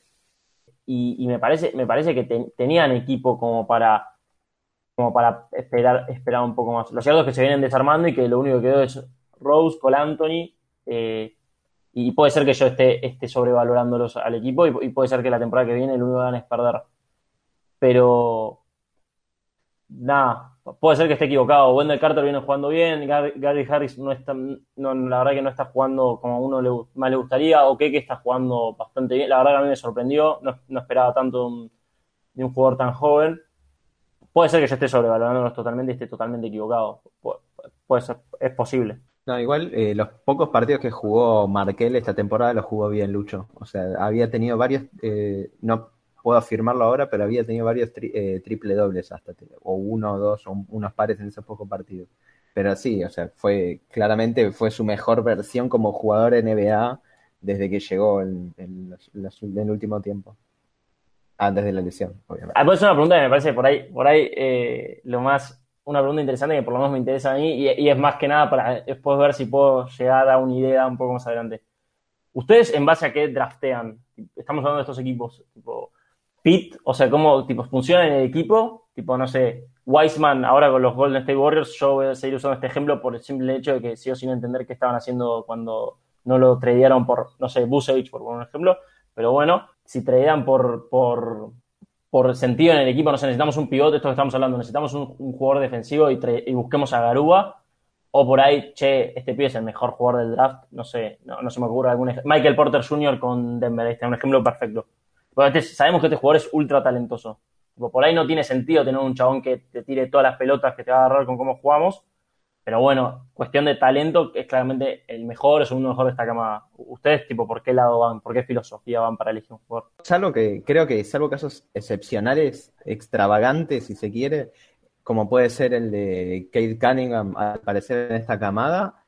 y, me, parece, me parece que tenían equipo como para, como para esperar, esperar un poco más. Lo cierto es que se vienen desarmando y que lo único que quedó es Rose, Cole Anthony, eh, y puede ser que yo esté, esté sobrevalorándolos al equipo y, puede ser que la temporada que viene lo único que van es perder. Pero nada, puede ser que esté equivocado. Wendell Carter viene jugando bien, Gary, Harris no está, no, la verdad que no está jugando como a uno le, más le gustaría, o que está jugando bastante bien. La verdad que a mí me sorprendió, no, esperaba tanto de un jugador tan joven. Puede ser que yo esté sobrevalorándolos totalmente y esté totalmente equivocado. Es posible. No, igual eh, los pocos partidos que jugó Markel esta temporada los jugó bien Lucho. O sea, había tenido varios, eh, no puedo afirmarlo ahora, pero había tenido varios eh, triple dobles hasta, o uno o dos, o unos pares en esos pocos partidos. Pero sí, o sea, fue claramente fue su mejor versión como jugador NBA desde que llegó en, el último tiempo. Antes de la lesión, obviamente. Ah, pues una pregunta que me parece por ahí, por ahí eh, lo más, una pregunta interesante que por lo menos me interesa a mí y, es más que nada para después ver si puedo llegar a una idea un poco más adelante. ¿Ustedes en base a qué draftean? Estamos hablando de estos equipos, tipo, Pete, o sea, cómo tipo, funciona en el equipo, tipo, no sé, Wiseman ahora con los Golden State Warriors, yo voy a seguir usando este ejemplo por el simple hecho de que sigo sin entender qué estaban haciendo cuando no lo tradearon por, no sé, Busevich, por un ejemplo, pero bueno, si tradean por, por, por sentido en el equipo, no sé, necesitamos un pivote, esto que estamos hablando, necesitamos un, jugador defensivo y, y, busquemos a Garúa, o por ahí, che, este pibe es el mejor jugador del draft, no sé, no, se me ocurre algún ejemplo. Michael Porter Jr. con Denver, este es un ejemplo perfecto. Este, sabemos que este jugador es ultra talentoso. por ahí no tiene sentido tener un chabón que te tire todas las pelotas que te va a agarrar con cómo jugamos. Pero bueno, cuestión de talento, es claramente el mejor, es uno mejor de esta camada. ¿Ustedes, tipo, por qué lado van? ¿Por qué filosofía van para elegir un jugador? Salvo que, creo que, salvo casos excepcionales, extravagantes, si se quiere, como puede ser el de Kate Cunningham al aparecer en esta camada,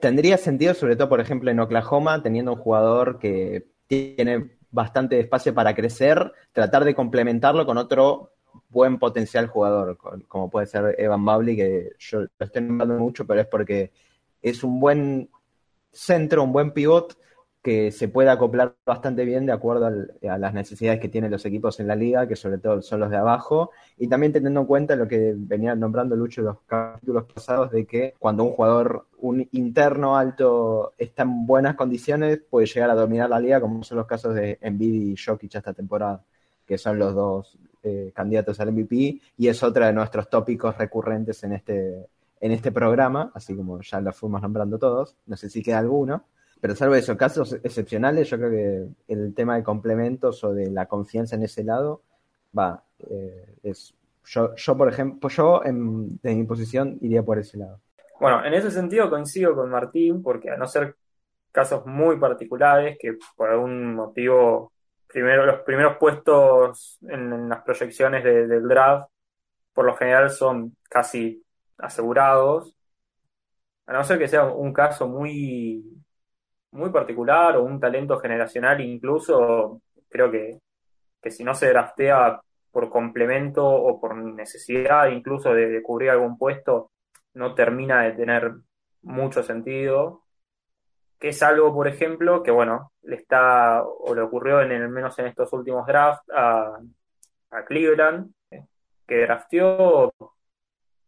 tendría sentido, sobre todo, por ejemplo, en Oklahoma, teniendo un jugador que tiene bastante espacio para crecer, tratar de complementarlo con otro buen potencial jugador, como puede ser Evan Mobley, que yo lo estoy nombrando mucho, pero es porque es un buen centro, un buen pivot que se puede acoplar bastante bien de acuerdo a las necesidades que tienen los equipos en la liga, que sobre todo son los de abajo, y también teniendo en cuenta lo que venía nombrando Lucho en los capítulos pasados, de que cuando un jugador, un interno alto, está en buenas condiciones, puede llegar a dominar la liga, como son los casos de Embiid y Jokic esta temporada, que son los dos eh, candidatos al MVP, y es otra de nuestros tópicos recurrentes en este, en este programa, así como ya lo fuimos nombrando todos, no sé si queda alguno. Pero salvo esos casos excepcionales, yo creo que el tema de complementos o de la confianza en ese lado, va, eh, es, yo, yo, por ejemplo, yo en, mi posición iría por ese lado. Bueno, en ese sentido coincido con Martín, porque a no ser casos muy particulares, que por algún motivo, primero, los primeros puestos en, las proyecciones del draft, por lo general son casi asegurados, a no ser que sea un caso muy muy particular o un talento generacional incluso, creo que, si no se draftea por complemento o por necesidad incluso de, cubrir algún puesto, no termina de tener mucho sentido. que es algo, por ejemplo, que bueno, le está, o le ocurrió en el menos en estos últimos drafts a, a Cleveland, que drafteó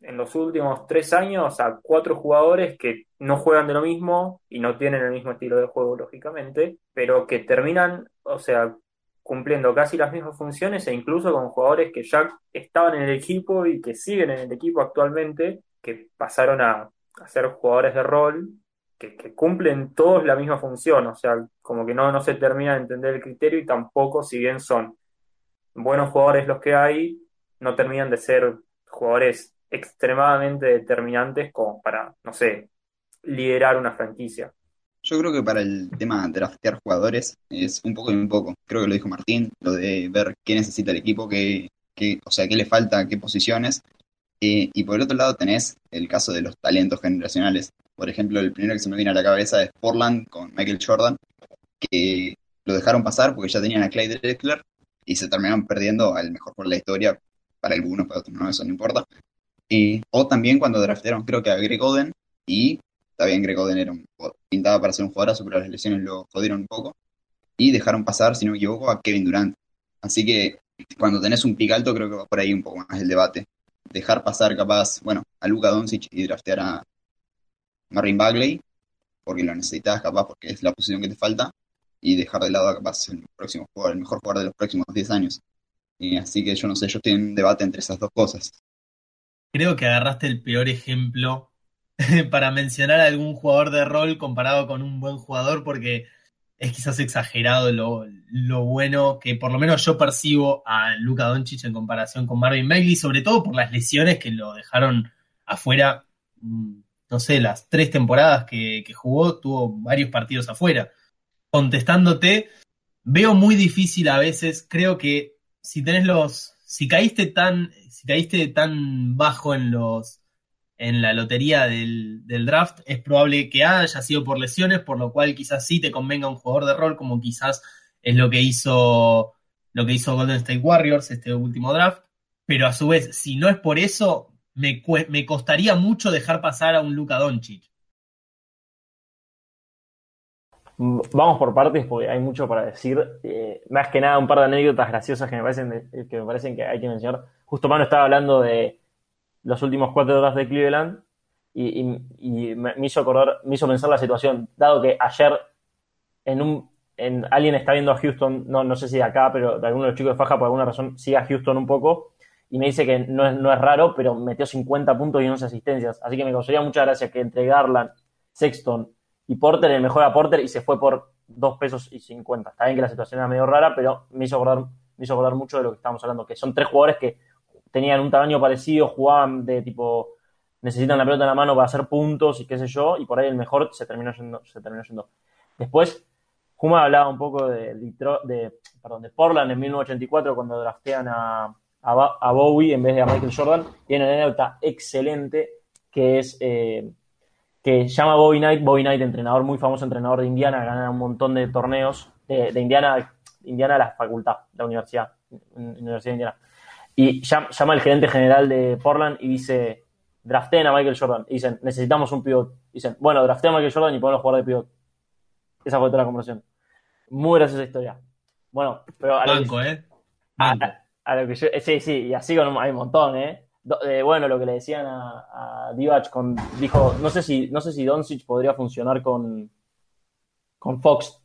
en los últimos tres años a cuatro jugadores que no juegan de lo mismo y no tienen el mismo estilo de juego, lógicamente, pero que terminan, o sea, cumpliendo casi las mismas funciones e incluso con jugadores que ya estaban en el equipo y que siguen en el equipo actualmente, que pasaron a, ser jugadores de rol, que, cumplen todos la misma función, o sea, como que no, no se termina de entender el criterio y tampoco, si bien son buenos jugadores los que hay, no terminan de ser jugadores extremadamente determinantes como para, no sé, liderar una franquicia. Yo creo que para el tema de draftear jugadores es un poco y un poco. Creo que lo dijo Martín, lo de ver qué necesita el equipo, qué, qué o sea, qué le falta, qué posiciones. Eh, y por el otro lado tenés el caso de los talentos generacionales. Por ejemplo, el primero que se me viene a la cabeza es Portland con Michael Jordan, que lo dejaron pasar porque ya tenían a Clyde Drexler y se terminaron perdiendo al mejor por la historia, para algunos, para otros no, eso no importa. O también cuando draftearon creo que a Greg Oden y bien Greg Oden era un, pintaba para ser un jugadorazo, pero las lesiones lo jodieron un poco y dejaron pasar, si no me equivoco, a Kevin Durant. Así que cuando tenés un pick alto creo que va por ahí un poco más el debate. Dejar pasar capaz, bueno, a Luka Doncic y draftear a Marvin Bagley, porque lo necesitas capaz porque es la posición que te falta, y dejar de lado capaz el próximo jugador, el mejor jugador de los próximos 10 años así que yo no sé, yo estoy en debate entre esas dos cosas. Creo que agarraste el peor ejemplo [laughs] para mencionar a algún jugador de rol comparado con un buen jugador, porque es quizás exagerado lo, lo bueno que por lo menos yo percibo a Luka Doncic en comparación con Marvin Bagley, sobre todo por las lesiones que lo dejaron afuera, mm, no sé, las tres temporadas que, que jugó, tuvo varios partidos afuera. Contestándote, veo muy difícil a veces, creo que si tenés los, si caíste tan, si caíste tan bajo en los, en la lotería del, draft, es probable que haya sido por lesiones, por lo cual quizás sí te convenga un jugador de rol, como quizás es lo que hizo, lo que hizo Golden State Warriors este último draft. Pero a su vez, si no es por eso, me, me costaría mucho dejar pasar a un Luka Doncic. Vamos por partes porque hay mucho para decir. Eh, más que nada, un par de anécdotas graciosas que me parecen, eh, que, me parecen que hay que mencionar. Justo Mano estaba hablando de los últimos cuatro horas de Cleveland y, me, hizo acordar, me hizo pensar la situación. Dado que ayer en un en, alguien está viendo a Houston, no, no sé si de acá, pero de alguno de los chicos de Faja por alguna razón sigue a Houston un poco y me dice que no es, no es raro, pero metió 50 puntos y 11 asistencias. Así que me causaría mucha gracia que entre Garland, Sexton y Porter el mejor a Porter y se fue por 2 pesos y 50. Está bien que la situación era medio rara, pero me hizo acordar, me hizo acordar mucho de lo que estábamos hablando, que son tres jugadores que tenían un tamaño parecido, jugaban de tipo, necesitan la pelota en la mano para hacer puntos y qué sé yo, y por ahí el mejor se terminó yendo. Se terminó yendo. Después, Juma hablaba un poco de, de, perdón, de Portland en 1984 cuando draftean a, a, Bowie en vez de a Michael Jordan. Tiene una anécdota excelente que es... Eh, que llama Bobby Knight, Bobby Knight, entrenador muy famoso, entrenador de Indiana, gana un montón de torneos de, Indiana, Indiana la facultad, la universidad, Universidad de Indiana. Y llama, llama al gerente general de Portland y dice, drafteen a Michael Jordan. Y dicen, necesitamos un pivot. Dicen, bueno, drafteen a Michael Jordan y podemos jugar de pivot. Esa fue toda la conversación. Muy graciosa historia. Bueno, pero a que, ¿eh? A, lo que yo, sí, sí, y así con hay un montón, ¿eh? Eh, bueno, lo que le decían a, Divac con, dijo, no sé si, no sé si Doncic podría funcionar con, con Fox.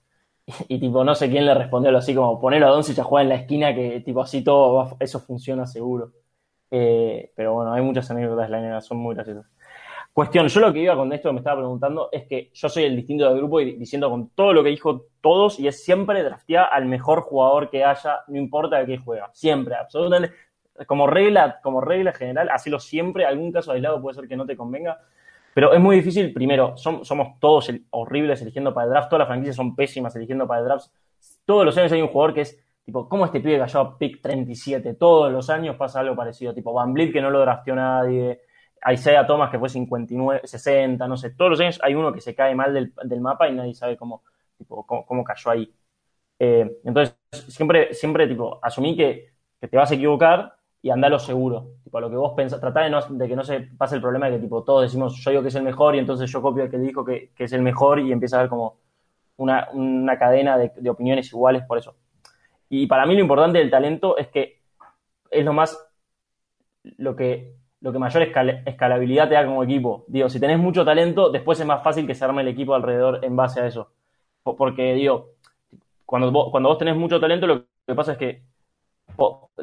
Y, tipo, no sé quién le respondió así como ponerlo a Doncic a jugar en la esquina que tipo así todo eso funciona seguro. Eh, pero bueno, hay muchas anécdotas de la son muy graciosas. Cuestión, yo lo que iba con esto me estaba preguntando es que yo soy el distinto del grupo y diciendo con todo lo que dijo todos y es siempre draftear al mejor jugador que haya, no importa de qué juega, siempre, absolutamente como regla, como regla general, hacelo siempre. Algún caso aislado puede ser que no te convenga. Pero es muy difícil, primero, somos todos horribles eligiendo para el draft, todas las franquicias son pésimas eligiendo para el draft. Todos los años hay un jugador que es, tipo, ¿cómo este pibe cayó a pick 37? Todos los años pasa algo parecido, tipo Van Vliet que no lo drafteó nadie, Isaiah Thomas que fue 59, 60, no sé, todos los años hay uno que se cae mal del, mapa y nadie sabe cómo, tipo, cómo, cayó ahí. Eh, entonces, siempre, siempre, tipo, asumí que, que te vas a equivocar y andalo seguro. Tipo, lo que vos pensás, tratá de, que no se pase el problema de que tipo todos decimos yo digo que es el mejor y entonces yo copio al que dijo que, es el mejor y empieza a ver como una, una cadena de, opiniones iguales por eso. Y para mí lo importante del talento es que es lo más, lo que, lo que mayor escal- escalabilidad te da como equipo. Digo, si tenés mucho talento, después es más fácil que se arme el equipo alrededor en base a eso. Po- Porque, digo, cuando vos, cuando vos tenés mucho talento, lo que pasa es que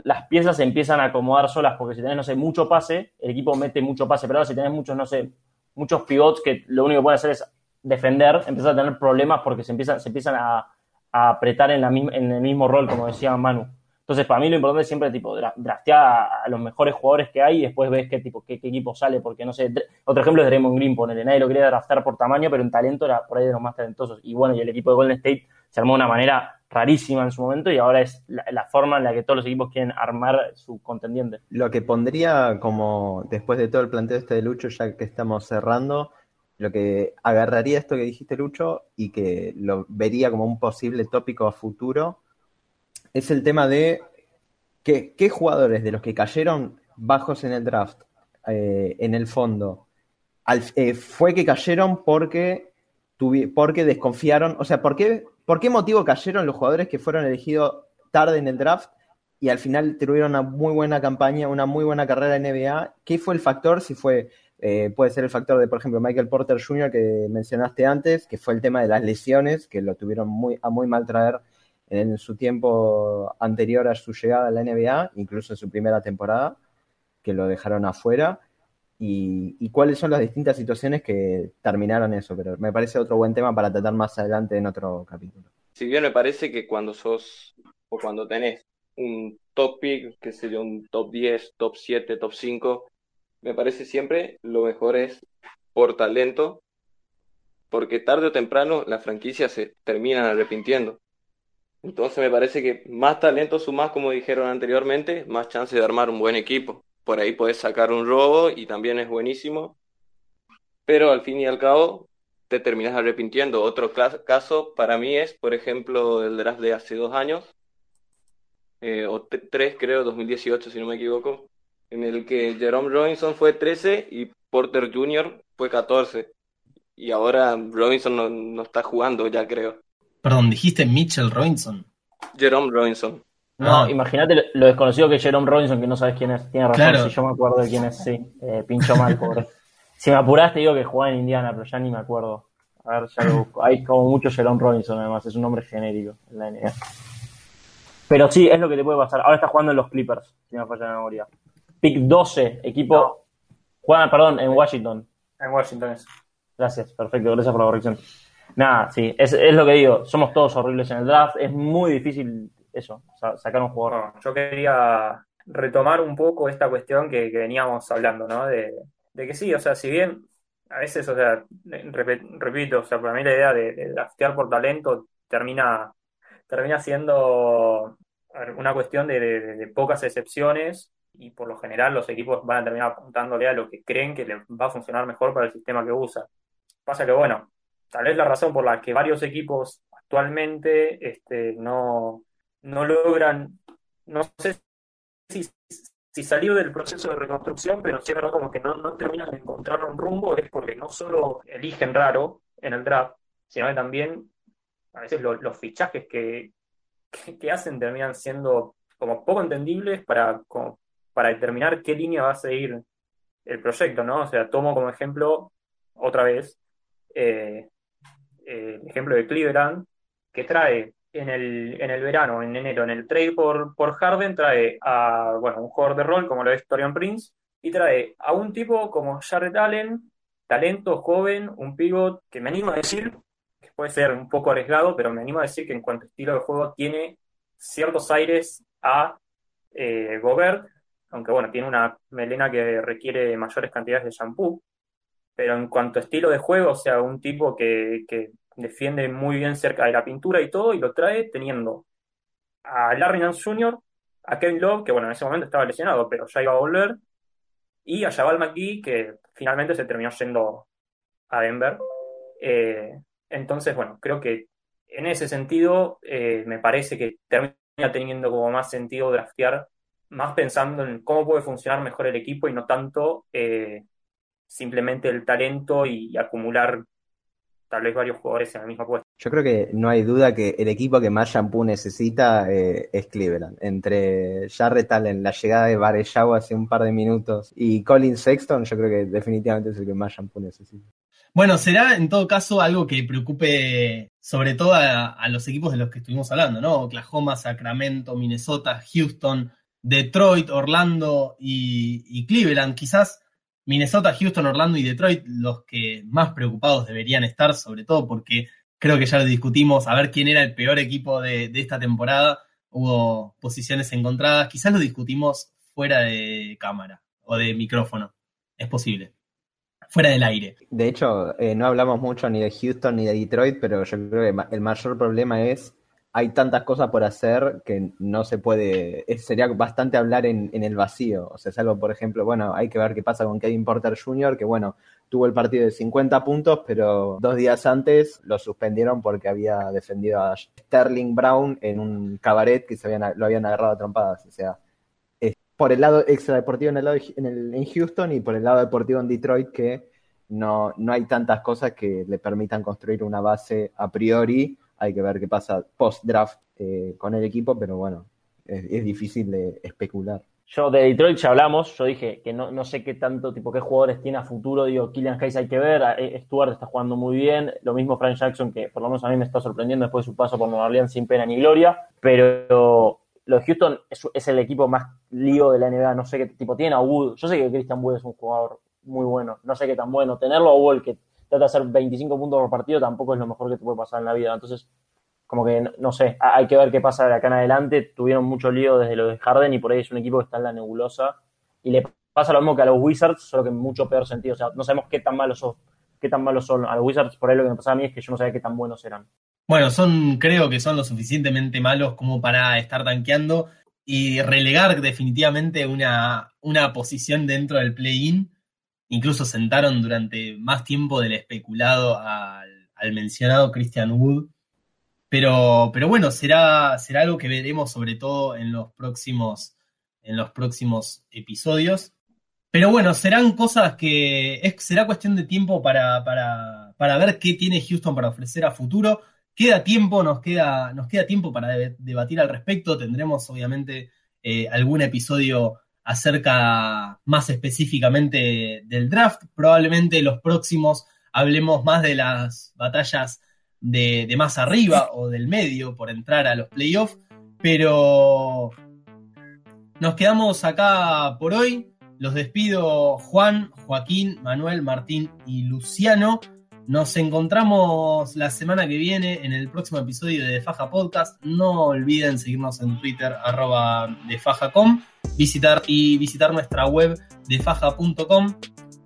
las piezas se empiezan a acomodar solas, porque si tenés, no sé, mucho pase, el equipo mete mucho pase, pero ahora si tenés muchos, no sé, muchos pivots que lo único que pueden hacer es defender, empiezas a tener problemas porque se empiezan, se empiezan a, apretar en, la en el mismo rol, como decía Manu. Entonces, para mí lo importante es siempre tipo dra- draftear a, a los mejores jugadores que hay y después ves qué tipo, qué, equipo sale, porque no sé, otro ejemplo es Draymond Green, ponele, nadie lo quería draftar por tamaño, pero en talento era por ahí de los más talentosos. Y bueno, y el equipo de Golden State se armó de una manera rarísima en su momento y ahora es la, forma en la que todos los equipos quieren armar su contendiente. Lo que pondría como, después de todo el planteo este de Lucho, ya que estamos cerrando, lo que agarraría esto que dijiste, Lucho, y que lo vería como un posible tópico a futuro, es el tema de qué jugadores de los que cayeron bajos en el draft, eh, en el fondo, eh, fue que cayeron porque, tuvi- porque desconfiaron, o sea, ¿por qué, ¿por qué motivo cayeron los jugadores que fueron elegidos tarde en el draft y al final tuvieron una muy buena campaña, una muy buena carrera en NBA. ¿Qué fue el factor? Si fue, eh, puede ser el factor de, por ejemplo, Michael Porter Jr. que mencionaste antes, que fue el tema de las lesiones, que lo tuvieron muy, a muy mal traer en su tiempo anterior a su llegada a la NBA, incluso en su primera temporada, que lo dejaron afuera. Y, y cuáles son las distintas situaciones que terminaron eso, pero me parece otro buen tema para tratar más adelante en otro capítulo. Si bien me parece que cuando sos o cuando tenés un top pick, que sería un top 10, top 7, top 5, me parece siempre lo mejor es por talento, porque tarde o temprano las franquicias se terminan arrepintiendo. Entonces me parece que más talento sumás, como dijeron anteriormente, más chance de armar un buen equipo. Por ahí podés sacar un robo y también es buenísimo, pero al fin y al cabo te terminas arrepintiendo. Otro caso para mí es, por ejemplo, el draft de hace dos años, eh, o tres creo, 2018 si no me equivoco, en el que Jerome Robinson fue 13 y Porter Jr. fue 14. Y ahora Robinson no, no está jugando ya creo. Perdón, dijiste Mitchell Robinson. Jerome Robinson. No, Ah. imagínate lo, lo desconocido que es Jerome Robinson, que no sabes quién es. Tiene razón, Claro. si yo me acuerdo de quién es, sí. Eh, pincho mal, pobre. [laughs] Si me apuraste, digo que jugaba en Indiana, pero ya ni me acuerdo. A ver, ya lo busco. Hay como mucho Jerome Robinson, además, es un nombre genérico en la NBA. Pero sí, es lo que te puede pasar. Ahora está jugando en los Clippers, si no me falla la memoria. Pick 12, equipo. Juega, perdón, en Washington. En Washington es. Gracias, perfecto, gracias por la corrección. Nada, sí, es, es lo que digo, somos todos horribles en el draft, es muy difícil eso, sa- sacar un jugador. Yo quería retomar un poco esta cuestión que, veníamos hablando, ¿no? De, que sí, o sea, si bien a veces, o sea, repito, o sea, para mí la idea de, de por talento termina, termina siendo una cuestión de, pocas excepciones y por lo general los equipos van a terminar apuntándole a lo que creen que les va a funcionar mejor para el sistema que usan. Pasa que, bueno, tal vez la razón por la que varios equipos actualmente este, no, no logran, no sé si, si salir del proceso de reconstrucción, pero sí es verdad como que no, no terminan de encontrar un rumbo, es porque no solo eligen raro en el draft, sino que también a veces lo- los fichajes que, que, que hacen terminan siendo como poco entendibles para, para determinar qué línea va a seguir el proyecto, ¿no? O sea, tomo como ejemplo, otra vez, eh, eh, el ejemplo de Cleveland, que trae en el, en el verano, en enero, en el trade por, por Harden, trae a bueno, un jugador de rol como lo es Torian Prince, y trae a un tipo como Jarrett Allen, talento, joven, un pivot que me animo a decir, que puede ser un poco arriesgado, pero me animo a decir que en cuanto a estilo de juego tiene ciertos aires a eh, Gobert, aunque bueno, tiene una melena que requiere mayores cantidades de shampoo, pero en cuanto a estilo de juego, o sea, un tipo que defiende muy bien cerca de la pintura y todo, y lo trae teniendo a Larry Nance Jr., a Kevin Love, que bueno, en ese momento estaba lesionado, pero ya iba a volver, y a Jabal McGee, que finalmente se terminó yendo a Denver. Eh, entonces, bueno, creo que en ese sentido eh, me parece que termina teniendo como más sentido draftear, más pensando en cómo puede funcionar mejor el equipo y no tanto eh, simplemente el talento y, y acumular tal vez varios jugadores en el mismo puesto. Yo creo que no hay duda que el equipo que más shampoo necesita eh, es Cleveland. Entre Jarrett Allen, la llegada de Varejao hace un par de minutos y Colin Sexton, yo creo que definitivamente es el que más shampoo necesita. Bueno, será en todo caso algo que preocupe sobre todo a, los equipos de los que estuvimos hablando, ¿no? Oklahoma, Sacramento, Minnesota, Houston, Detroit, Orlando y, y Cleveland. Quizás Minnesota, Houston, Orlando y Detroit los que más preocupados deberían estar, sobre todo porque creo que ya lo discutimos, a ver quién era el peor equipo de, esta temporada. Hubo posiciones encontradas, quizás lo discutimos fuera de cámara o de micrófono. Es posible. Fuera del aire. De hecho, eh, no hablamos mucho ni de Houston ni de Detroit, pero yo creo que el mayor problema es hay tantas cosas por hacer que no se puede, sería bastante hablar en, el vacío. O sea, es algo, por ejemplo, bueno, hay que ver qué pasa con Kevin Porter Jr., que bueno, tuvo el partido de 50 puntos, pero dos días antes lo suspendieron porque había defendido a Sterling Brown en un cabaret que se habían, lo habían agarrado a trompadas. O sea, es por el lado extradeportivo en, el en, el, en Houston y por el lado deportivo en Detroit que no, no hay tantas cosas que le permitan construir una base a priori hay que ver qué pasa post-draft eh, con el equipo, pero bueno, es, difícil de especular. Yo de Detroit ya hablamos, yo dije que no, no sé qué tanto, tipo, qué jugadores tiene a futuro, digo, Killian Hayes hay que ver, eh, Stuart está jugando muy bien, lo mismo Frank Jackson, que por lo menos a mí me está sorprendiendo después de su paso por Nueva Orleans sin pena ni gloria, pero lo de Houston es, el equipo más lío de la NBA, no sé qué tipo tiene a Wood, yo sé que Christian Wood es un jugador muy bueno, no sé qué tan bueno, tenerlo a Wood que trata de hacer 25 puntos por partido tampoco es lo mejor que te puede pasar en la vida. Entonces, como que, no, sé, hay que ver qué pasa de acá en adelante. Tuvieron mucho lío desde lo de Harden y por ahí es un equipo que está en la nebulosa. Y le pasa lo mismo que a los Wizards, solo que en mucho peor sentido. O sea, no sabemos qué tan malos son. Qué tan malos son. A los Wizards, por ahí lo que me pasa a mí es que yo no sabía qué tan buenos eran. Bueno, son, creo que son lo suficientemente malos como para estar tanqueando y relegar definitivamente una, una posición dentro del play-in Incluso sentaron durante más tiempo del especulado al, mencionado Christian Wood. Pero, pero bueno, será, será algo que veremos sobre todo en los próximos, en los próximos episodios. Pero bueno, serán cosas que será cuestión de tiempo para, para, ver qué tiene Houston para ofrecer a futuro. Queda tiempo, nos queda, nos queda tiempo para debatir al respecto. Tendremos obviamente eh, algún episodio acerca más específicamente del draft. Probablemente los próximos hablemos más de las batallas de, más arriba o del medio por entrar a los playoffs. Pero nos quedamos acá por hoy. Los despido Juan, Joaquín, Manuel, Martín y Luciano. Nos encontramos la semana que viene en el próximo episodio de Faja Podcast. No olviden seguirnos en Twitter, arroba de Fajacom visitar y visitar nuestra web de faja.com,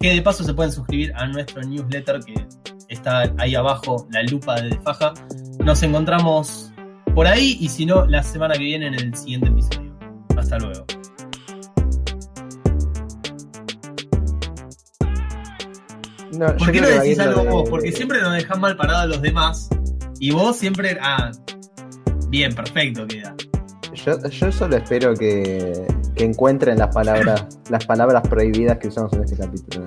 que de paso se pueden suscribir a nuestro newsletter que está ahí abajo, la lupa de Faja. Nos encontramos por ahí y si no, la semana que viene en el siguiente episodio. Hasta luego. ¿Por qué no decís algo vos? Porque siempre nos dejan mal parados a los demás y vos siempre. Ah, bien, perfecto queda. Yo, solo espero que, que encuentren las palabras, las palabras prohibidas que usamos en este capítulo.